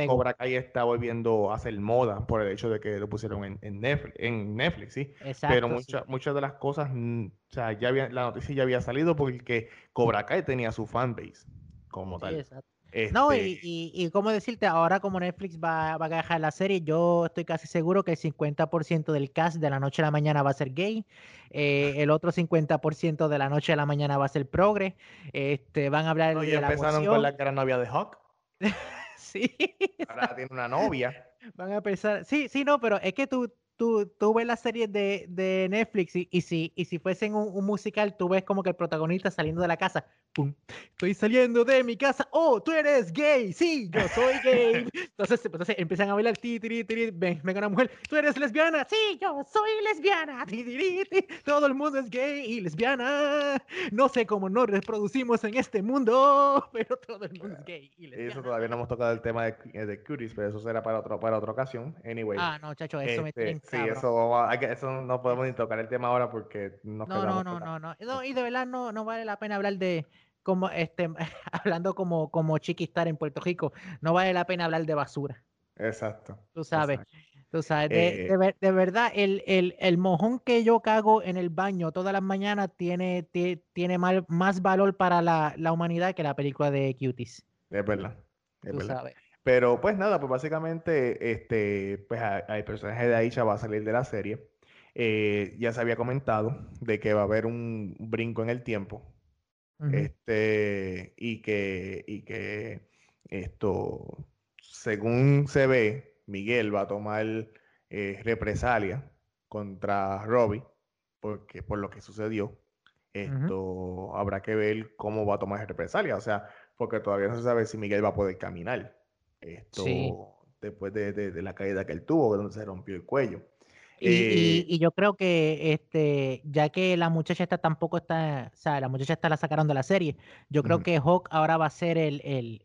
Cobra, Kai está volviendo a hacer moda por el hecho de que lo pusieron en, en Netflix, en Netflix, sí. Pero muchas muchas de las cosas, mm, o sea, ya había, la noticia ya había salido porque Cobra Kai tenía su fanbase como tal. exacto. No, y, este y, cómo decirte, ahora como Netflix va, va, a dejar la serie, yo estoy casi seguro que el 50% del cast de la noche a la mañana va a ser gay, eh, el otro 50% de la noche a la mañana va a ser progre, este, van a hablar de la empezaron con la gran novia de Hawk. <laughs> sí. Ahora tiene una novia. Van a pensar, sí, sí, no, pero es que tú, tú, tú ves las series de, de Netflix y, y, si, y si fuesen un, un, musical, tú ves como que el protagonista saliendo de la casa, ¡pum! Estoy saliendo de mi casa, ¡oh, tú eres gay! Sí, yo soy gay. <laughs> entonces, entonces empiezan a bailar, ti, ti, ti, ven, venga una mujer, ¿tú eres lesbiana? Sí, yo soy lesbiana. Todo el mundo es gay y lesbiana. No sé cómo nos reproducimos en este mundo, <laughs> pero todo el mundo es gay y lesbiana. Eso todavía no hemos tocado el tema de, de cuties, pero eso será para, otro, para otra ocasión. Anyway. Ah, no, chacho, eso me Sí, eso, eso no podemos ni tocar el tema ahora porque nos no, no, no, no, no, <laughs> no. Y de verdad no, no vale la pena hablar de como este <laughs> hablando como, como chiquistar en Puerto Rico, no vale la pena hablar de basura. Exacto. Tú sabes. Tú sabes, de, eh, de, verdad, el, el, el, mojón que yo cago en el baño todas las mañanas tiene, tiene, tiene mal, más valor para la, la, humanidad que la película de Cuties. Es verdad. Es Tú verdad. sabes. Pero pues nada, pues básicamente este, pues el personaje de Aisha va a salir de la serie. Eh, ya se había comentado de que va a haber un brinco en el tiempo. Este, y que, y que esto, según se ve, Miguel va a tomar eh, represalia contra Robbie porque, por lo que sucedió. Esto habrá que ver cómo va a tomar represalia. O sea, porque todavía no se sabe si Miguel va a poder caminar. Esto después de, la caída que él tuvo, donde se rompió el cuello. Eh, y, yo creo que este, ya que la muchacha está tampoco está, o sea, la muchacha está la sacaron de la serie, yo creo que Hawk ahora va a ser el,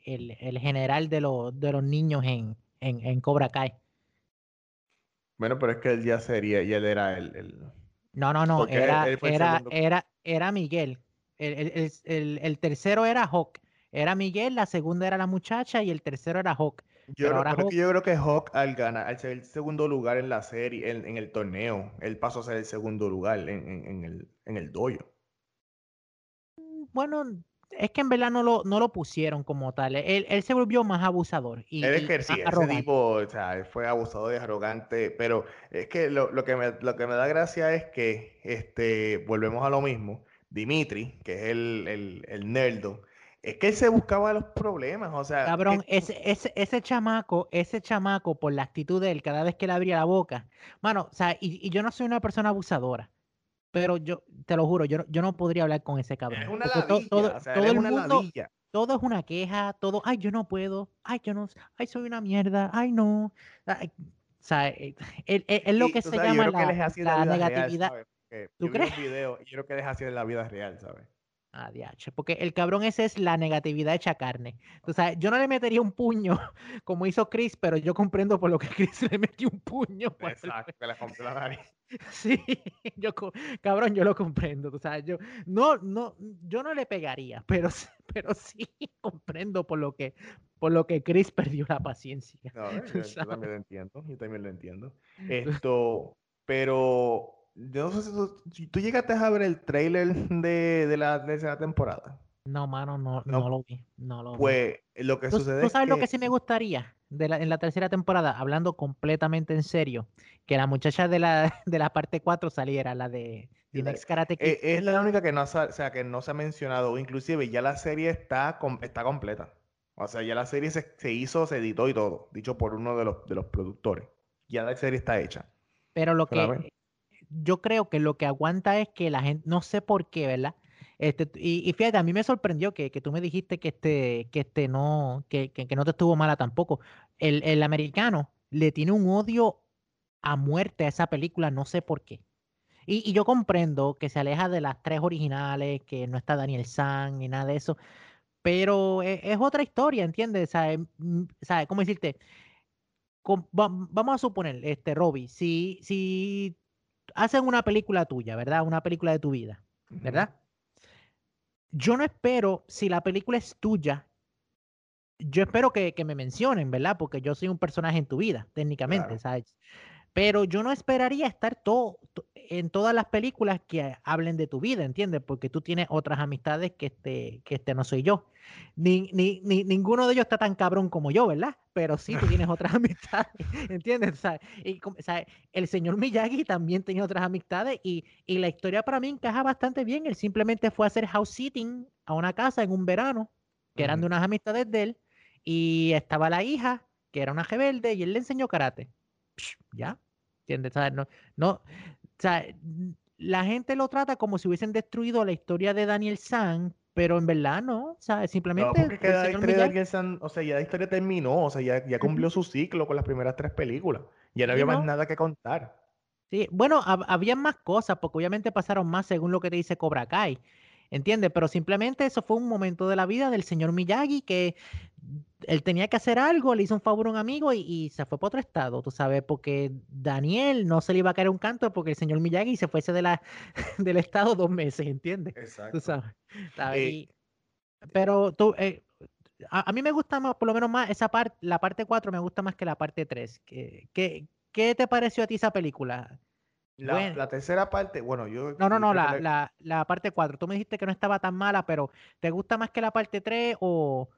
general de, de los niños en, en, Cobra Kai. Bueno, pero es que él ya sería, y él era el. No, no, no, era, era, era, era Miguel. El, tercero era Hawk. Era Miguel, la segunda era la muchacha y el tercero era Hawk. Yo, creo, yo creo que Hawk al ganar, al ser el segundo lugar en la serie, en, el torneo, él pasó a ser el segundo lugar en, el, en el doyo. Mm, bueno, es que en verdad no lo, no lo pusieron como tal. Él, él se volvió más abusador. Y, él ejercía, ese tipo, o sea, fue abusador y arrogante, pero es que lo, lo, que me, lo que me da gracia es que este, volvemos a lo mismo. Dimitri, que es el, el, el nerdo, es que él se buscaba los problemas, o sea. Cabrón, ese, ese, ese, chamaco, ese chamaco, por la actitud de él, cada vez que le abría la boca. Mano, o sea, y, y yo no soy una persona abusadora, pero yo, te lo juro, yo, yo no podría hablar con ese cabrón. Es una ladilla, todo, o sea, todo el una mundo, ladilla. Todo es una queja, todo, ay, yo no puedo, ay, yo no, ay, soy una mierda, ay, no. Ay, o sea, es, eh, es, lo que se llama la, la negatividad. Real, ¿Tú crees? Video, yo creo que es así en la vida real, ¿sabes? Ah, porque el cabrón ese es la negatividad hecha carne. O sea, yo no le metería un puño <laughs> como hizo Chris, pero yo comprendo por lo que <laughs> Chris le metió un puño. Exacto, le rompió la nariz. <laughs> Sí, yo, cabrón, yo lo comprendo. O sea, yo no, no, yo no le pegaría, pero, pero sí comprendo por lo que, por lo que Chris perdió la paciencia. No, yo, yo también lo entiendo, yo también lo entiendo. Esto, pero yo no sé si tú, llegaste a ver el trailer de, de la tercera temporada. No, mano, no, no, lo vi. No lo pues lo que sucede ¿tú sabes lo que sí me gustaría de la, en la tercera temporada? Hablando completamente en serio, que la muchacha de la, de la parte 4 saliera, la de The Next Karate Kid. Eh, es, la única que no, o sea, que no se ha mencionado, inclusive ya la serie está, está completa. O sea, ya la serie se, se, hizo, se editó y todo, dicho por uno de los, de los productores. Ya la serie está hecha. Pero lo que yo creo que lo que aguanta es que la gente, no sé por qué, ¿verdad? Este, y, fíjate, a mí me sorprendió que, tú me dijiste que este, que este no, que, no te estuvo mala tampoco. El, americano le tiene un odio a muerte a esa película, no sé por qué. Y, yo comprendo que se aleja de las tres originales, que no está Daniel San ni nada de eso, pero e, es, otra historia, ¿entiendes? ¿Sabes? Mm, ¿Cómo decirte? vamos a suponer, este, Robbie, si, si hacen una película tuya, ¿verdad? Una película de tu vida, ¿verdad? Yo no espero, si la película es tuya, yo espero que, me mencionen, ¿verdad? Porque yo soy un personaje en tu vida, técnicamente, ¿sabes? Pero yo no esperaría estar todo, en todas las películas que hablen de tu vida, ¿entiendes? Porque tú tienes otras amistades que este, que este no soy yo. Ni, ni, ninguno de ellos está tan cabrón como yo, ¿verdad? Pero sí, tú tienes otras <laughs> amistades, ¿entiendes? Y, El señor Miyagi también tenía otras amistades y, y la historia para mí encaja bastante bien. Él simplemente fue a hacer house sitting a una casa en un verano, que eran de unas amistades de él, y estaba la hija, que era una rebelde, y él le enseñó karate. Ya, ¿entiendes? No, no, o sea, la gente lo trata como si hubiesen destruido la historia de Daniel San, pero en verdad no, o sea, simplemente... No, porque historia de Daniel San, o sea, ya la historia terminó, o sea, ya, ya cumplió su ciclo con las primeras tres películas, ya no había más nada que contar. Sí, bueno, había más cosas, porque obviamente pasaron más según lo que te dice Cobra Kai, ¿entiendes? Pero simplemente eso fue un momento de la vida del señor Miyagi que él tenía que hacer algo, le hizo un favor a un amigo y, se fue para otro estado, tú sabes, porque Daniel no se le iba a caer un canto porque el señor Miyagi se fuese de la, <laughs> del estado dos meses, ¿entiendes? Exacto. Tú sabes. Eh, pero tú, eh, a, mí me gusta más, por lo menos más, esa parte, la parte 4 me gusta más que la parte 3. ¿Qué, qué, te pareció a ti esa película? La, tercera parte, bueno, yo... No, no, no, la, la, la, parte 4. Tú me dijiste que no estaba tan mala, pero ¿te gusta más que la parte 3 o,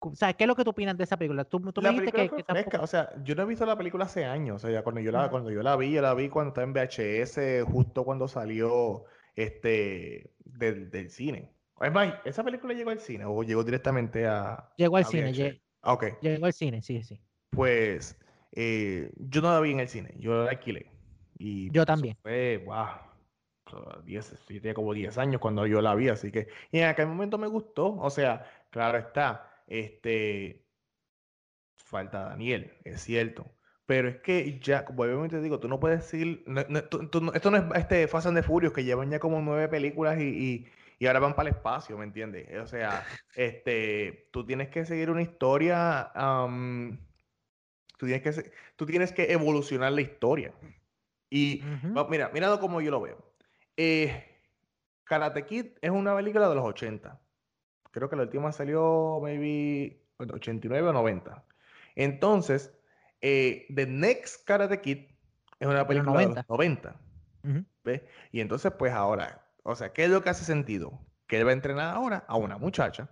o sea, ¿qué es lo que tú opinas de esa película? Tú, tú me dijiste que, O sea, yo no he visto la película hace años. O sea, cuando yo la, cuando yo la vi, yo la vi cuando estaba en VHS, justo cuando salió este del, del cine. Es más, ¿esa película llegó al cine o llegó directamente a. Llegó al cine, llegó, ah, okay. llegó al cine, sí, sí. Pues eh, yo no la vi en el cine, yo la alquilé. Y yo también. Fue, wow. 10, yo tenía como 10 años cuando yo la vi, así que. Y en aquel momento me gustó. O sea, claro está este, falta Daniel, es cierto. Pero es que ya, como obviamente digo, tú no puedes decir. esto no es este Fast and the Furious, que llevan ya como nueve películas y, y, ahora van para el espacio, ¿me entiendes? O sea, <laughs> este, tú tienes que seguir una historia. tú, tienes que, tú tienes que evolucionar la historia. Y mira, mira como yo lo veo. Eh, Karate Kid es una película de los 80 creo que la última salió maybe 89 o 90. Entonces, eh, The Next Karate Kid es una película de los 90. Y entonces, pues ahora, o sea, ¿qué es lo que hace sentido? Que él va a entrenar ahora a una muchacha.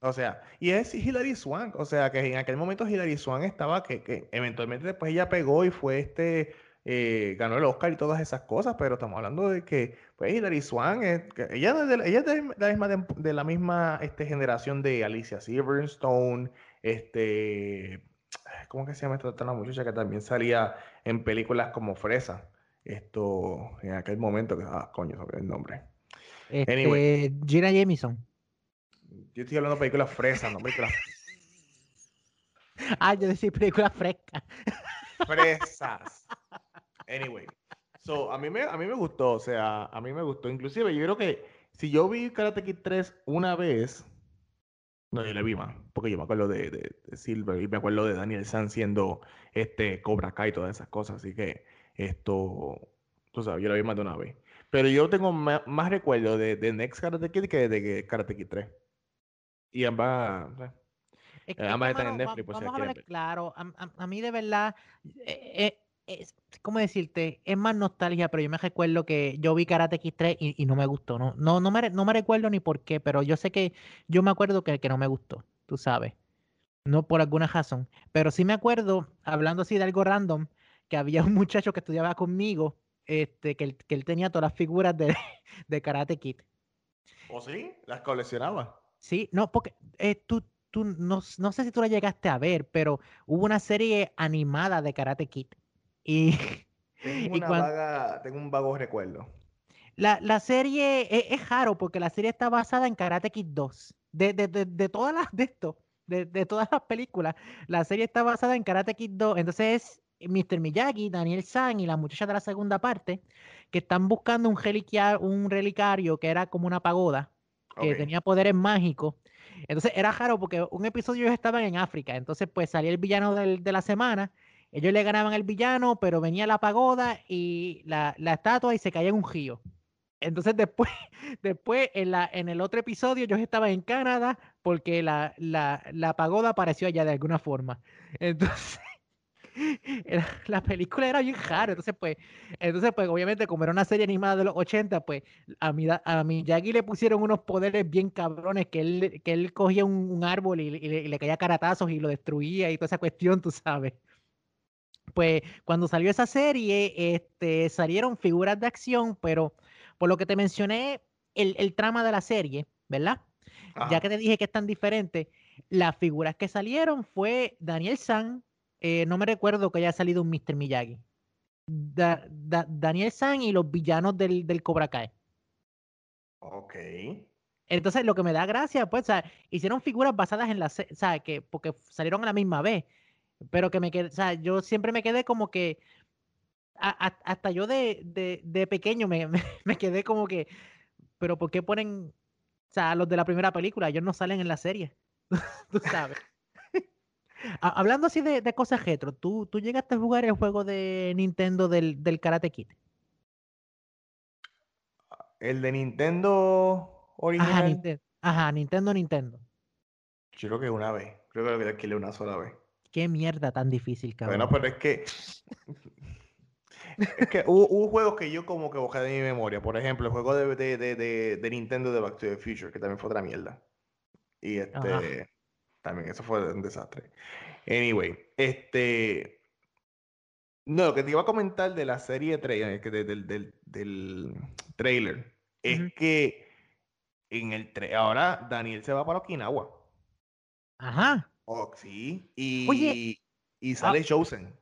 O sea, y es Hilary Swank. O sea, que en aquel momento Hilary Swank estaba que, que eventualmente después ella pegó y fue este eh, ganó el Oscar y todas esas cosas, pero estamos hablando de que, pues, Hilary Swan, ella, es de, ella de la misma, de, la misma este, generación de Alicia Silverstone, este, ¿cómo que se llama esta otra muchacha que también salía en películas como Fresa? Esto, en aquel momento, que, ah, coño, sobre el nombre. Este, Gina Jamison. Yo estoy hablando de películas fresas, no películas. <laughs> ah, yo decía películas frescas. Fresas. Anyway. So, a mí, me, a mí me gustó, o sea, a mí me gustó. Inclusive, yo creo que si yo vi Karate Kid 3 una vez, no, yo le vi más, porque yo me acuerdo de, de, Silver y me acuerdo de Daniel San siendo este Cobra Kai y todas esas cosas, así que esto, tú sabes, yo lo vi más de una vez. Pero yo tengo más, recuerdos de, de, Next Karate Kid que de Karate Kid 3. Y ambas, ambas están en Netflix. vamos a ver, claro, a, a, mí de verdad, eh, eh es, ¿cómo decirte? Es más nostalgia, pero yo me recuerdo que yo vi Karate X3 y, no me gustó. No, no, no, me, no me recuerdo ni por qué, pero yo sé que yo me acuerdo que, que no me gustó, tú sabes. No por alguna razón. Pero sí me acuerdo, hablando así de algo random, que había un muchacho que estudiaba conmigo, este, que, él, que él tenía todas las figuras de, <laughs> de Karate Kid. ¿O sí? ¿Las coleccionaba? Sí, no, porque eh, tú, tú no, no sé si tú la llegaste a ver, pero hubo una serie animada de Karate Kid. Y, <laughs> tengo, una vaga, tengo un vago recuerdo. La, la serie es, es raro porque la serie está basada en Karate Kid 2. De, de, de, de todas las de esto, de, de todas las películas, la serie está basada en Karate Kid 2. Entonces es Mr. Miyagi, Daniel San y la muchacha de la segunda parte que están buscando un, un relicario que era como una pagoda, que tenía poderes mágicos. Entonces era raro porque un episodio ellos estaban en África, entonces pues salía el villano del- de la semana, ellos le ganaban al villano, pero venía la pagoda y la, la estatua y se caía en un río. Entonces después, <laughs> después en, la, en el otro episodio ellos estaban en Canadá porque la, la, la pagoda apareció allá de alguna forma. Entonces, <laughs> la película era bien rara. Entonces, pues, entonces, pues, obviamente, como era una serie animada de los 80, pues, a mi, a mi Jackie le pusieron unos poderes bien cabrones que él, que él cogía un, árbol y le, y le caía caratazos y lo destruía y toda esa cuestión, tú sabes. Pues, cuando salió esa serie, este, salieron figuras de acción, pero por lo que te mencioné, el, el trama de la serie, ¿verdad? ya que te dije que es tan diferente, las figuras que salieron fue Daniel San, eh, no me recuerdo que haya salido un Mr. Miyagi. Da- Da- Daniel San y los villanos del, del Cobra Kai. Ok. Entonces, lo que me da gracia, pues, o sea, hicieron figuras basadas en la, se- o sea, que porque salieron a la misma vez, pero que me quedé, o sea, yo siempre me quedé como que, a- a- hasta yo de, de, de pequeño me, <laughs> me, me quedé como que, pero ¿por qué ponen, o sea, los de la primera película, ellos no salen en la serie, <laughs> tú sabes. <laughs> Ha- Hablando así de, de cosas retro, ¿tú, ¿tú llegaste a jugar el juego de Nintendo del, del Karate Kid? El de Nintendo Ajá, original. Nintendo. Ajá, Nintendo, Nintendo. Yo creo que una vez. Creo que lo alquilé una sola vez. Qué mierda tan difícil, cabrón. Bueno, pero es que. Es que hubo, hubo juegos que yo como que bajé de mi memoria. Por ejemplo, el juego de, de, de, de, Nintendo de Back to the Future, que también fue otra mierda. Y Ajá. este. También, eso fue un desastre. Anyway, este. No, lo que te iba a comentar de la serie de- del, del, del trailer es que en el ahora Daniel se va para Okinawa. Ajá. Oh, sí. Y, Oye, y ah, sale Chosen.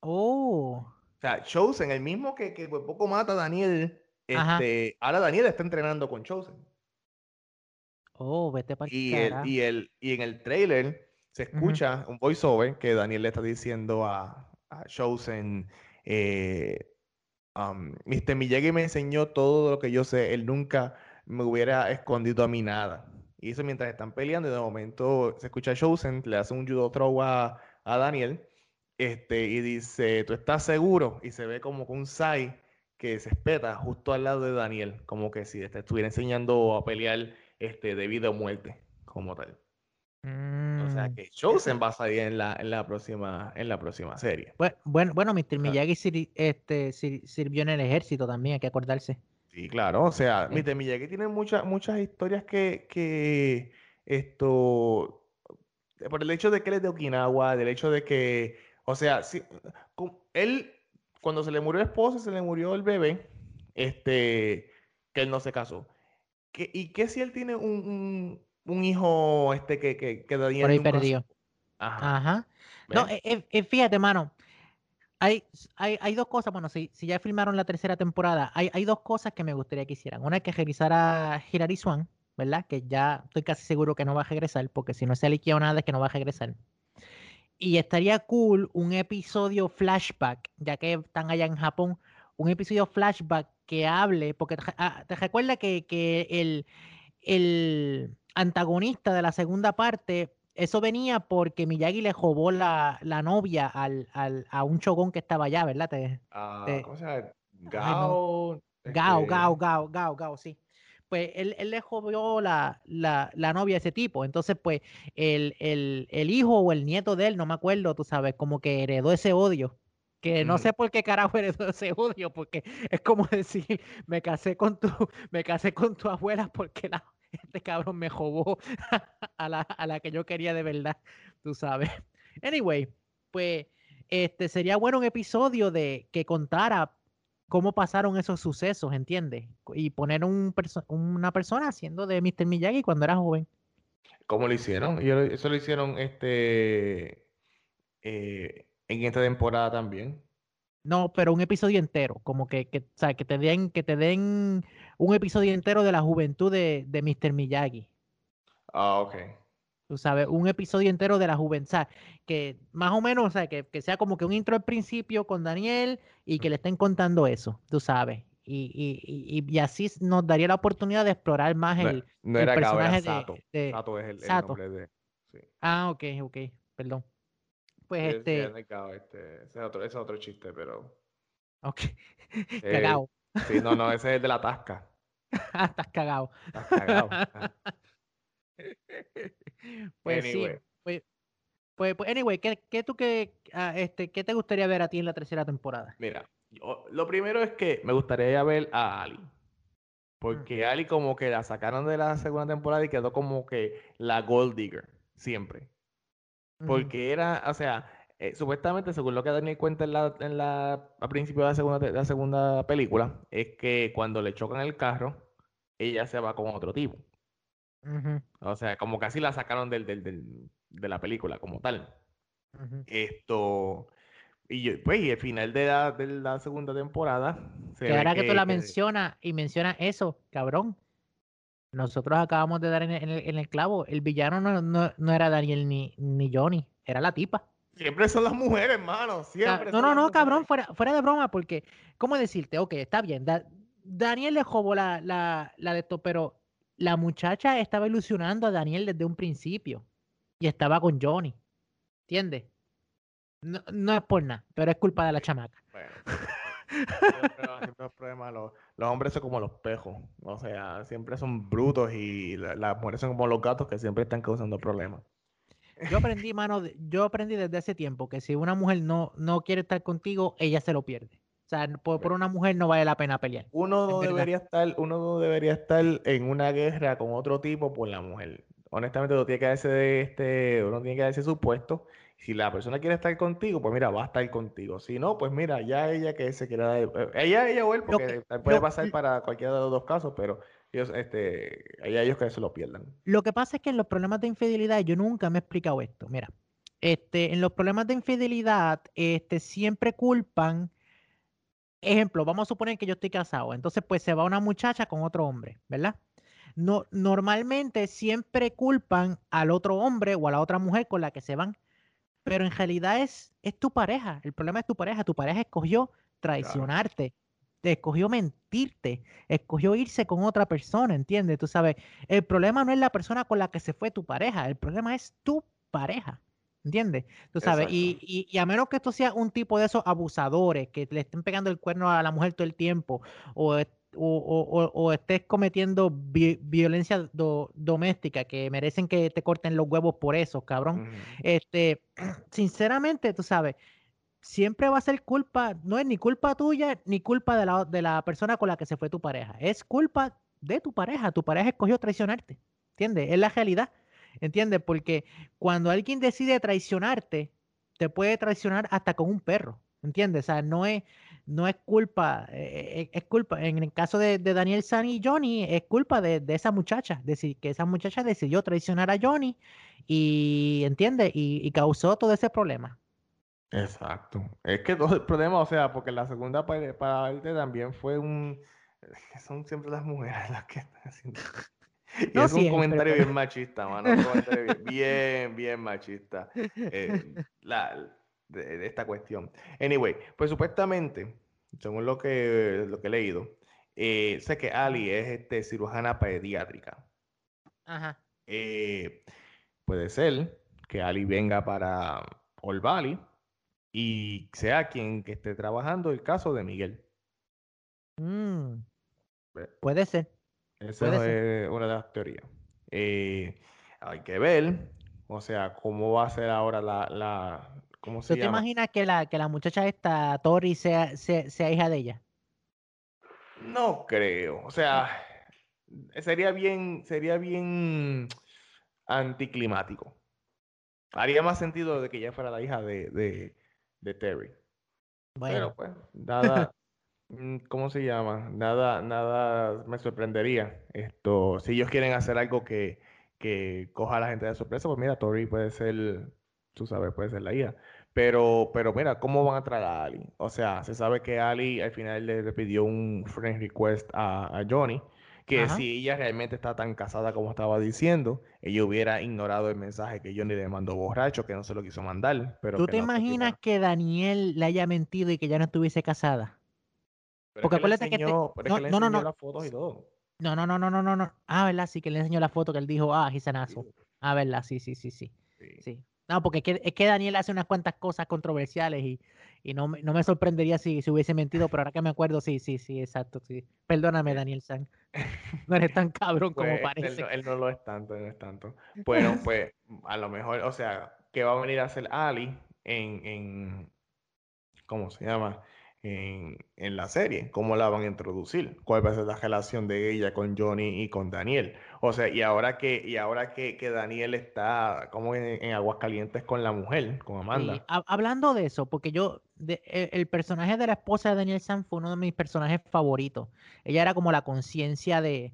oh, O sea, Chosen, el mismo que, que poco mata a Daniel, este, ahora Daniel está entrenando con Chosen. Oh, vete para Y, el, y, el, y en el trailer se escucha un voiceover que Daniel le está diciendo a, a Chosen, eh, um, Mr. Miyagi me enseñó todo lo que yo sé, él nunca me hubiera escondido a mí nada. Y eso mientras están peleando y de momento se escucha a Chosen, le hace un judo throw a, a Daniel este, y dice, ¿tú estás seguro? Y se ve como con un Sai que se espeta justo al lado de Daniel, como que si te estuviera enseñando a pelear este, de vida o muerte, como tal. O sea Mm. que Chosen va a salir en la, en la próxima, en la próxima serie. Bue- Bueno, bueno, Mr. Ah. Miyagi sir- este, sir- sirvió en el ejército también, hay que acordarse. Sí, claro, o sea, Sí. Mr. Miyagi tiene muchas, muchas historias que, que esto, por el hecho de que él es de Okinawa, del hecho de que, o sea, él, cuando se le murió el esposo, se le murió el bebé, este, que él no se casó. ¿Qué- ¿Y qué si él tiene un, un, un hijo, este, que, que, que Por ahí perdido. Ajá, Ajá. No, eh, eh, eh, fíjate, mano. Hay, hay, hay dos cosas, bueno, si, si ya filmaron la tercera temporada, hay, hay dos cosas que me gustaría que hicieran. Una es que regresara Hilary Swan, ¿verdad? Que ya estoy casi seguro que no va a regresar, porque si no se ha liqueado nada es que no va a regresar. Y estaría cool un episodio flashback, ya que están allá en Japón, un episodio flashback que hable, porque te, ah, te recuerda que, que el, el antagonista de la segunda parte, eso venía porque Miyagi le robó la, la novia al, al- a un chogón que estaba allá, ¿verdad? Te- Ah, te- ¿cómo se llama? ay, no. Gao, Gao, Gao, Gao, Gao, Gao, sí. Pues él, él le jovió la, la, la novia a ese tipo. Entonces, pues, el, el, el hijo o el nieto de él, no me acuerdo, tú sabes, como que heredó ese odio. Que no sé por qué carajo <laughs> heredó ese odio, porque es como <laughs> decir, me casé con tu, me casé con tu abuela porque la, este cabrón me robó <laughs> a la, a la que yo quería de verdad, tú sabes. Anyway, pues este sería bueno un episodio de que contara cómo pasaron esos sucesos, ¿entiendes? Y poner un perso- una persona haciendo de Mr. Miyagi cuando era joven. ¿Cómo lo hicieron? Y eso lo hicieron este eh, en esta temporada también. No, pero un episodio entero, como que, que, o sea, que te den, que te den un episodio entero de la juventud de, de Mr. Miyagi. Ah, ok. Tú sabes, un episodio entero de la juventud, o sea, que más o menos, o sea, que, que sea como que un intro al principio con Daniel y que le estén contando eso, tú sabes. Y, y, y, y así nos daría la oportunidad de explorar más el, no el era personaje Sato. de, de- Sato es el, el Sato. nombre de. Sí. Ah, ok, ok, perdón. Pues este, este, ese es otro, ese es otro chiste, pero. ok, <laughs> eh, cagao. sí, no, no, ese es de la tasca. <laughs> Estás cagado. Estás cagado. <laughs> Pues Anyway. sí, pues, pues, pues, anyway, ¿qué, qué tú que, ah, este, qué te gustaría ver a ti en la tercera temporada? Mira, yo- lo primero es que me gustaría ver a Ali. Porque Ali como que la sacaron de la segunda temporada y quedó como que la gold digger, siempre. Porque era, o sea, eh, supuestamente, según lo que Daniel cuenta en la, en la, a principio de la segunda, de la segunda película, es que cuando le chocan el carro, ella se va con otro tipo. O sea, como casi la sacaron del, del, del- de la película como tal. Esto, y yo- pues, y el final de la, de la segunda temporada se Que ahora que tú la que- mencionas y mencionas eso, cabrón, nosotros acabamos de dar en el, en el- en el clavo, el villano no, no, no era Daniel ni, ni Johnny, era la tipa. Siempre son las mujeres, hermano. Siempre No, no, no, cabrón, fuera, fuera de broma, porque, ¿cómo decirte? Ok, está bien, Da- Daniel le jobó la, la, la de esto, pero la muchacha estaba ilusionando a Daniel desde un principio y estaba con Johnny, ¿entiendes? No, no es por nada, pero es culpa de la chamaca. Bueno, <laughs> siempre, los problemas, los, los hombres son como los pejos. O sea, siempre son brutos y la- las mujeres son como los gatos que siempre están causando problemas. Yo aprendí, mano, yo aprendí desde hace tiempo que si una mujer no, no quiere estar contigo, ella se lo pierde. O sea, por, por una mujer no vale la pena pelear. Uno no debería estar, uno no debería estar en una guerra con otro tipo por la mujer. Honestamente, uno tiene que darse de este, uno tiene que darse su puesto. Si la persona quiere estar contigo, pues mira, va a estar contigo. Si no, pues mira, ya ella que se quiera dar, eh, ella, ella o él, porque que- puede lo- pasar para cualquiera de los dos casos, pero ellos, este, hay ellos que se lo pierdan. Lo que pasa es que en los problemas de infidelidad, yo nunca me he explicado esto. Mira, este, en los problemas de infidelidad, este, siempre culpan. Ejemplo, vamos a suponer que yo estoy casado, entonces pues se va una muchacha con otro hombre, ¿verdad? No, normalmente siempre culpan al otro hombre o a la otra mujer con la que se van, pero en realidad es, es tu pareja. El problema es tu pareja. Tu pareja escogió traicionarte, te escogió mentirte, escogió irse con otra persona, ¿entiendes? Tú sabes, el problema no es la persona con la que se fue tu pareja, el problema es tu pareja. ¿Entiendes? Tú sabes, y, y- y a menos que esto sea un tipo de esos abusadores que le estén pegando el cuerno a la mujer todo el tiempo o, o, o- o- o estés cometiendo vi- violencia do- doméstica que merecen que te corten los huevos por eso, cabrón. Este, <clears throat> sinceramente, tú sabes, siempre va a ser culpa, no es ni culpa tuya ni culpa de la, de la persona con la que se fue tu pareja, es culpa de tu pareja, tu pareja escogió traicionarte, ¿entiendes? Es la realidad, ¿entiendes? Porque cuando alguien decide traicionarte, te puede traicionar hasta con un perro, ¿entiendes? O sea, no es, no es culpa, eh, eh, es culpa, en el caso de, de Daniel San y Johnny, es culpa de, de esa muchacha, decir, que esa muchacha decidió traicionar a Johnny y, ¿entiendes? Y, y causó todo ese problema. Exacto. Es que todo el problema, o sea, porque la segunda pa- parte también fue un... Son siempre las mujeres las que están haciendo... <laughs> Y No es un comentario pero- bien machista, mano. Un comentario bien, bien, bien machista. eh, <laughs> la, de, de esta cuestión. Anyway, pues supuestamente, según lo que, lo que he leído, eh, sé que Ali es este, cirujana pediátrica. Ajá. Eh, puede ser que Ali venga para All Valley y sea quien que esté trabajando el caso de Miguel. Mm, puede ser. Esa Puede es una de las teorías. Eh, hay que ver, o sea, cómo va a ser ahora la, la ¿cómo ¿Tú se te llama? imaginas que la, que la muchacha esta, Tori, sea, sea, sea hija de ella? No creo, o sea, sería bien, sería bien anticlimático. Haría más sentido de que ella fuera la hija de, de, de Terry. Bueno, Pero pues, nada, mm, ¿cómo se llama? Nada, nada me sorprendería. Esto, si ellos quieren hacer algo que, que coja a la gente de sorpresa, pues mira, Tori puede ser, tú sabes, puede ser la hija. Pero, pero mira, ¿cómo van a traer a Ali? O sea, se sabe que Ali al final le, pidió un friend request a, Johnny, que si ella realmente está tan casada como estaba diciendo, ella hubiera ignorado el mensaje que Johnny le mandó borracho, que no se lo quiso mandar. Pero ¿Tú te imaginas que Daniel le haya mentido y que ya no estuviese casada? Porque acuérdate que, no, no, no, las fotos y todo. No, no, no, no, no, no, Ah, ¿verdad? Sí, que le enseñó la foto que él dijo, ah, he's an Ah, ¿verdad? Sí, sí, sí, sí. sí. No, porque es que, Daniel hace unas cuantas cosas controversiales y, y no, no, me sorprendería si, si, hubiese mentido, pero ahora que me acuerdo, sí, sí, sí, exacto, sí. Perdóname, Daniel San. <laughs> <laughs> No eres tan cabrón como pues, parece. Él, no lo es tanto, no es tanto. <laughs> Bueno, pues a lo mejor, o sea, que va a venir a hacer Ali en, en ¿cómo se llama? En, en, la serie, cómo la van a introducir, cuál va a ser la relación de ella con Johnny y con Daniel. O sea, y ahora que, y ahora que, que Daniel está como en, en, aguas calientes con la mujer, con Amanda. hablando de eso, porque yo, de, e, el, personaje de la esposa de Daniel San fue uno de mis personajes favoritos. Ella era como la conciencia de,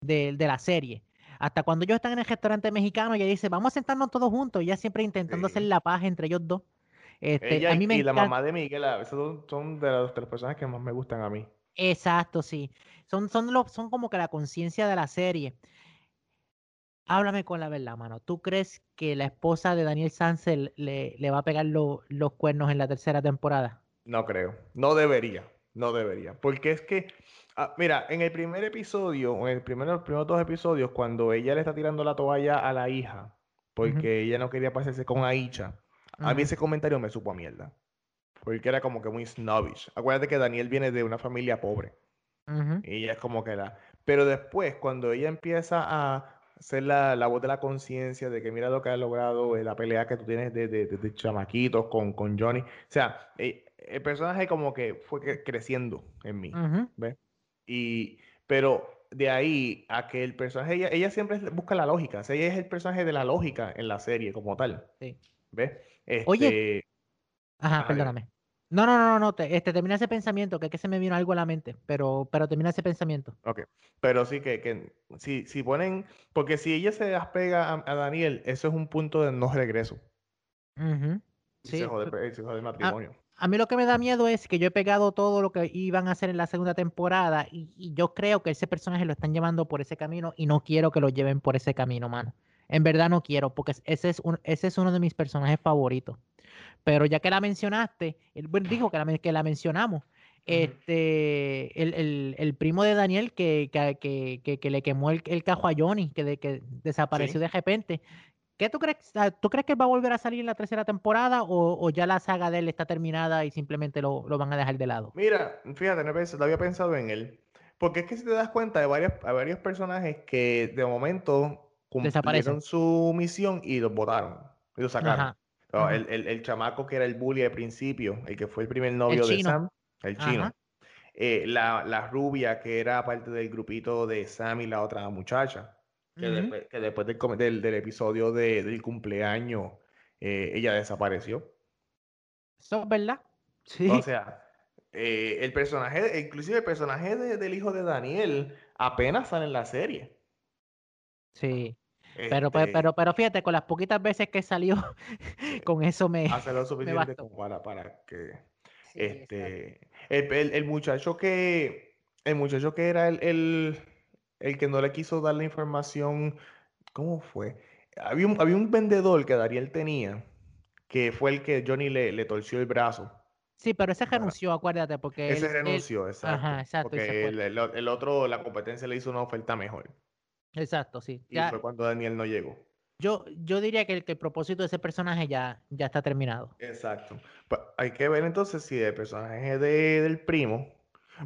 de, de, la serie. Hasta cuando ellos están en el restaurante mexicano, ella dice, vamos a sentarnos todos juntos, ella siempre intentando hacer la paz entre ellos dos. Este, a mí me y la mamá de Miguel, esos son de las, personas que más me gustan a mí. Exacto, sí. Son, son, son como que la conciencia de la serie. Háblame con la verdad, mano. ¿Tú crees que la esposa de Daniel Sansel le, le va a pegar los cuernos en la tercera temporada? No creo. No debería. No debería. Porque es que, ah, mira, en el primer episodio, en el primer, los primeros dos episodios, cuando ella le está tirando la toalla a la hija, porque ella no quería pasarse con Aicha, a mí ese comentario me supo a mierda. Porque era como que muy snobbish. Acuérdate que Daniel viene de una familia pobre. Y ella es como que la... Pero después, cuando ella empieza a ser la, la voz de la conciencia de que mira lo que ha logrado, eh, la pelea que tú tienes de, de, chamaquitos con, con, Johnny. O sea, eh, el personaje como que fue creciendo en mí. ¿Ves? Y... Pero de ahí a que el personaje, ella, ella siempre busca la lógica. O sea, ella es el personaje de la lógica en la serie como tal. Sí. ¿Ves? Oye. Este, Ajá, perdóname. No, no, no, no, te, este, termina ese pensamiento, que es que se me vino algo a la mente, pero, pero termina ese pensamiento. Ok, pero sí que, que si, si ponen, porque si ella se despega a, Daniel, eso es un punto de no regreso. sí. Se jode, el matrimonio. A, mí lo que me da miedo es que yo he pegado todo lo que iban a hacer en la segunda temporada y, y yo creo que ese personaje lo están llevando por ese camino y no quiero que lo lleven por ese camino, mano. En verdad no quiero, porque ese es, un, ese es uno de mis personajes favoritos. Pero ya que la mencionaste, bueno, dijo que la, que la mencionamos. Este, el, primo de Daniel que, que, le quemó el, el, cajo a Johnny, que, de, que desapareció de repente. ¿Qué tú crees? ¿Tú crees que él va a volver a salir en la tercera temporada o, ya la saga de él está terminada y simplemente lo, van a dejar de lado? Mira, fíjate, no, había pensado en él. Porque es que si te das cuenta de varios, varios personajes que de momento cumplieron su misión y los votaron. Y los sacaron. el, chamaco que era el bully al principio, el que fue el primer novio de Sam, el chino. Eh, la, rubia que era parte del grupito de Sam y la otra muchacha. Que, después, del, del, episodio del cumpleaños, eh, ella desapareció. Eso es verdad. Sí. O sea, eh, el personaje, inclusive el personaje del hijo de Daniel, apenas sale en la serie. Sí. Pero, pues, este pero, pero fíjate, con las poquitas veces que salió, <laughs> con eso me. Hace lo <laughs> suficiente para, para que. este. El, el, muchacho que. El muchacho que era el, el, que no le quiso dar la información. ¿Cómo fue? Había un, había un vendedor que Dariel tenía, que fue el que Johnny le, le torció el brazo. Sí, pero ese renunció, acuérdate, porque. Ese renunció, exacto. Ajá, exacto. Porque el, el, otro, la competencia le hizo una oferta mejor. Exacto, sí. Y fue cuando Daniel no llegó. Yo, yo diría que el, que el propósito de ese personaje ya, ya está terminado. Exacto. Pues, hay que ver entonces si el personaje de, del primo,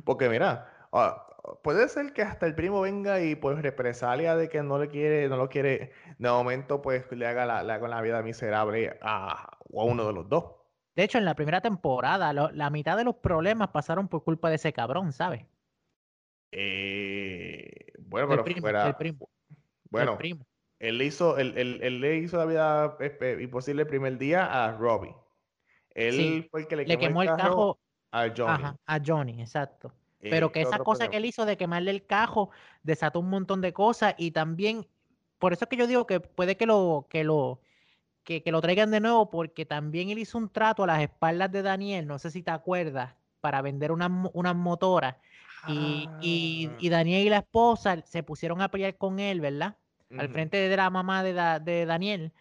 porque mira, ah, puede ser que hasta el primo venga y pues represalia de que no le quiere, no lo quiere, de momento pues le haga la, la vida miserable a, a, uno de los dos. De hecho, en la primera temporada, la mitad de los problemas pasaron por culpa de ese cabrón, ¿sabes? Eh, bueno, pero fuera, Bueno, Él, hizo, él, le hizo la vida imposible el primer día a Robbie. Él fue el que le, quemó, el, cajo a Johnny. a Johnny, exacto. Pero eh, que esa cosa que él hizo de quemarle el cajo desató un montón de cosas y también, por eso es que yo digo que puede que lo, que lo, que, lo traigan de nuevo porque también él hizo un trato a las espaldas de Daniel, no sé si te acuerdas, para vender unas una motoras. Y, y, ah. y, Daniel y la esposa se pusieron a pelear con él, ¿verdad? Al frente de la mamá de, de Daniel.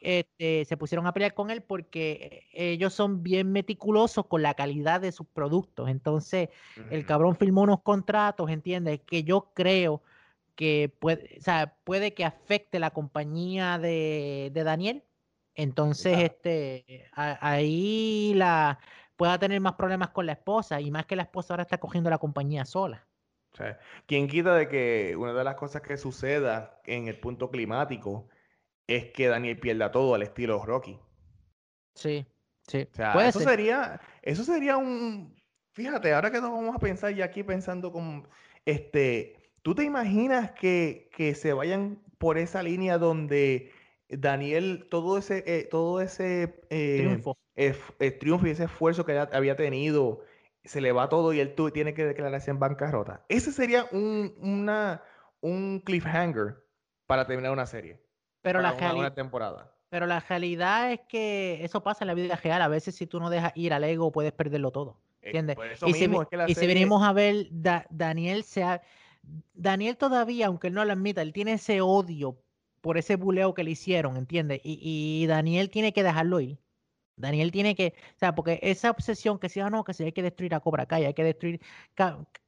Este, se pusieron a pelear con él porque ellos son bien meticulosos con la calidad de sus productos. Entonces, el cabrón firmó unos contratos, ¿entiendes? Que yo creo que puede, o sea, puede que afecte la compañía de, Daniel. Entonces, este, ahí la pueda tener más problemas con la esposa y más que la esposa ahora está cogiendo la compañía sola. O sea, ¿Quién quita de que una de las cosas que suceda en el punto climático es que Daniel pierda todo al estilo Rocky? Sí, sí. O sea, eso sería, eso sería un, fíjate, ahora que nos vamos a pensar ya aquí pensando como, este, ¿Tú te imaginas que, se vayan por esa línea donde Daniel, todo ese, eh, todo ese eh, triunfo. Triunfo y ese esfuerzo que había tenido, se le va todo y él tiene que declararse en bancarrota? Ese sería un, una, un cliffhanger para terminar una serie. Pero la una, temporada. Pero la realidad es que eso pasa en la vida real. A veces si tú no dejas ir al ego puedes perderlo todo. Eh, ¿Entiendes? y, si, venimos a ver, Daniel se ha Daniel todavía, aunque él no lo admita, él tiene ese odio por ese buleo que le hicieron, ¿entiendes? Y, Daniel tiene que dejarlo ir. Daniel tiene que, o sea, porque esa obsesión que si ah, no, que si hay que destruir a Cobra Kai, hay que destruir,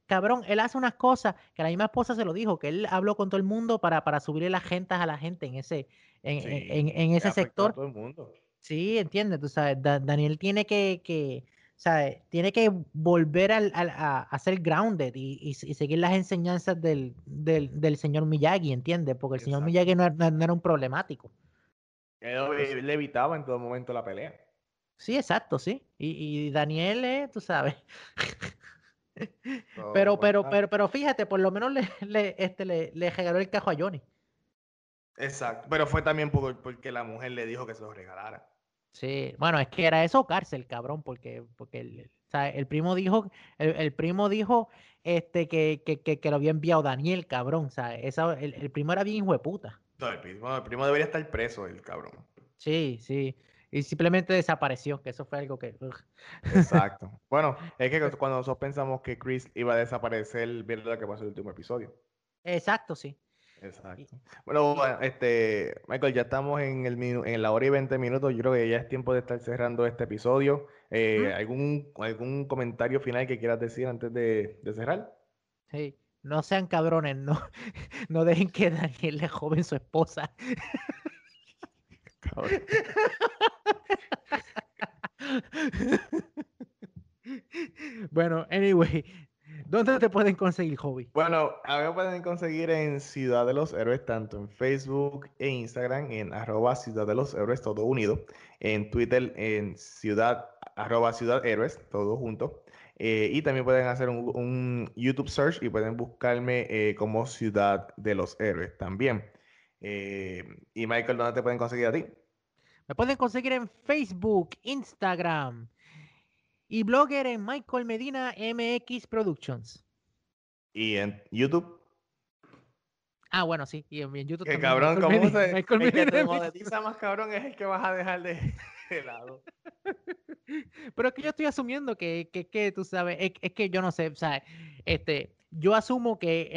cabrón, él hace unas cosas que la misma esposa se lo dijo, que él habló con todo el mundo para, para subirle las gentas a la gente en ese, en, ese sector. Sí, entiendes, tú sabes, Daniel tiene que, que o sea, tiene que volver al, a, ser grounded y, seguir las enseñanzas del, señor Miyagi, ¿entiendes? Porque el señor Miyagi no, era un problemático. Él le evitaba en todo momento la pelea. Sí, exacto, sí. Y, Daniel, eh, tú sabes. <laughs> pero, pero, pero, pero fíjate, por lo menos le, <laughs> le, este, le, le regaló el cajo a Johnny. Exacto, pero fue también porque la mujer le dijo que se lo regalara. Sí, bueno, es que era eso cárcel, cabrón, porque, porque el, el primo dijo, el, primo dijo este, que, que, que, lo había enviado Daniel, cabrón. O sea, el, el, primo era bien hijo de puta. No, el primo, el primo debería estar preso, el cabrón. Sí, sí. Y simplemente desapareció, que eso fue algo que. <laughs> Exacto. Bueno, es que cuando nosotros pensamos que Chris iba a desaparecer, viendo lo que pasó en el último episodio. Exacto, sí. Exacto. Bueno, este, Michael, ya estamos en, el, en la hora y 20 minutos. Yo creo que ya es tiempo de estar cerrando este episodio. Eh, ¿algún, ¿Algún comentario final que quieras decir antes de, cerrar? Sí, no sean cabrones, no, <laughs> no dejen que Daniel le joven su esposa. <laughs> <laughs> bueno, anyway, ¿Dónde te pueden conseguir, Hobby? Bueno, a mí me pueden conseguir en Ciudad de los Héroes, tanto en Facebook e Instagram, en arroba Ciudad de los Héroes, todo unido. En Twitter, en Ciudad, arroba Ciudad Héroes, todo junto. Eh, y también pueden hacer un, YouTube search y pueden buscarme eh, como Ciudad de los Héroes también. Eh, y Michael, ¿dónde te pueden conseguir a ti? Me pueden conseguir en Facebook, Instagram, y blogger en Michael Medina MX Productions. ¿Y en YouTube? Ah, bueno, sí, y en, YouTube ¿Qué cabrón, ¿cómo se, el que te monetiza más cabrón es el que vas a dejar de, lado. <laughs> Pero es que yo estoy asumiendo que, que, que tú sabes, es, es, que yo no sé, o sea, este, yo asumo que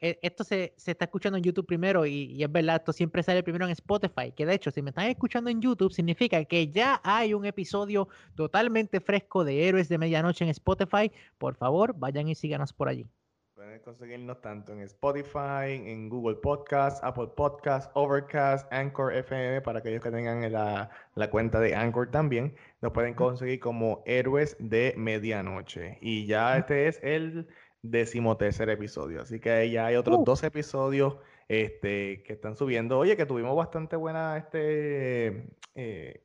e, esto se, está escuchando en YouTube primero y, es verdad, esto siempre sale primero en Spotify, que de hecho, si me están escuchando en YouTube, significa que ya hay un episodio totalmente fresco de Héroes de Medianoche en Spotify. Por favor, vayan y síganos por allí. Pueden conseguirnos tanto en Spotify, en Google Podcast, Apple Podcast, Overcast, Anchor FM, para aquellos que tengan la, la cuenta de Anchor también. Nos pueden conseguir como Héroes de Medianoche. Y ya este es el decimotercer episodio. Así que ya hay otros uh. dos episodios este, que están subiendo. Oye, que tuvimos bastante buena, este, eh,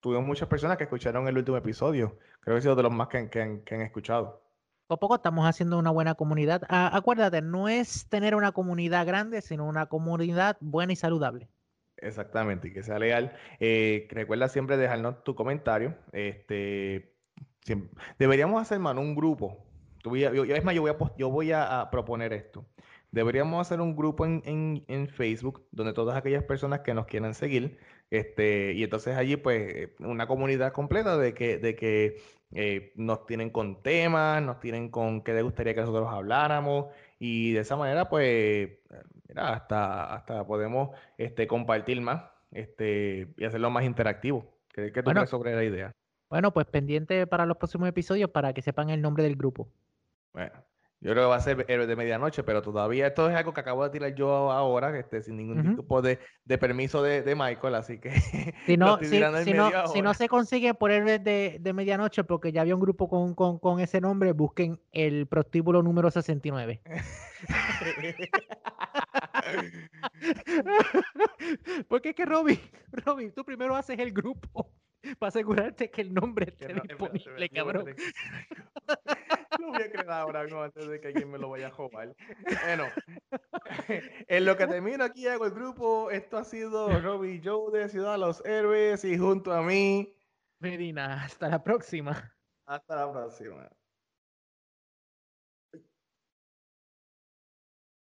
tuvimos muchas personas que escucharon el último episodio. Creo que ha sido de los más que, han escuchado. Poco a poco estamos haciendo una buena comunidad. acuérdate, no es tener una comunidad grande, sino una comunidad buena y saludable. Exactamente, y que sea leal. Eh, recuerda siempre dejarnos tu comentario. Este, deberíamos hacer, mano, un grupo yo, es más, yo voy, a, yo voy a, proponer esto. deberíamos hacer un grupo en, Facebook donde todas aquellas personas que nos quieran seguir, este, y entonces allí pues una comunidad completa de que, de que eh, nos tienen con temas, nos tienen con qué les gustaría que nosotros habláramos, y de esa manera pues, mira, hasta, hasta podemos este, compartir más este, y hacerlo más interactivo. ¿Qué, qué tú crees sobre la idea? Bueno, pues pendiente para los próximos episodios para que sepan el nombre del grupo. Bueno, yo creo que va a ser Héroes de Medianoche, pero todavía esto es algo que acabo de tirar yo ahora, este, sin ningún tipo de, permiso de, Michael, así que. Si <laughs> no, si, no, si no se consigue por Héroes de, Medianoche, porque ya había un grupo con, ese nombre, busquen el prostíbulo número 69. <laughs> porque es que Robbie, Robbie, tú primero haces el grupo <laughs> para asegurarte que el nombre esté disponible, cabrón. Lo voy a crear ahora no, antes de que alguien me lo vaya a jugar. Bueno, <laughs> en lo que termino aquí hago el grupo. Esto ha sido Robbie Joe de Ciudad de los Héroes y junto a mí. Medina, hasta la próxima. Hasta la próxima.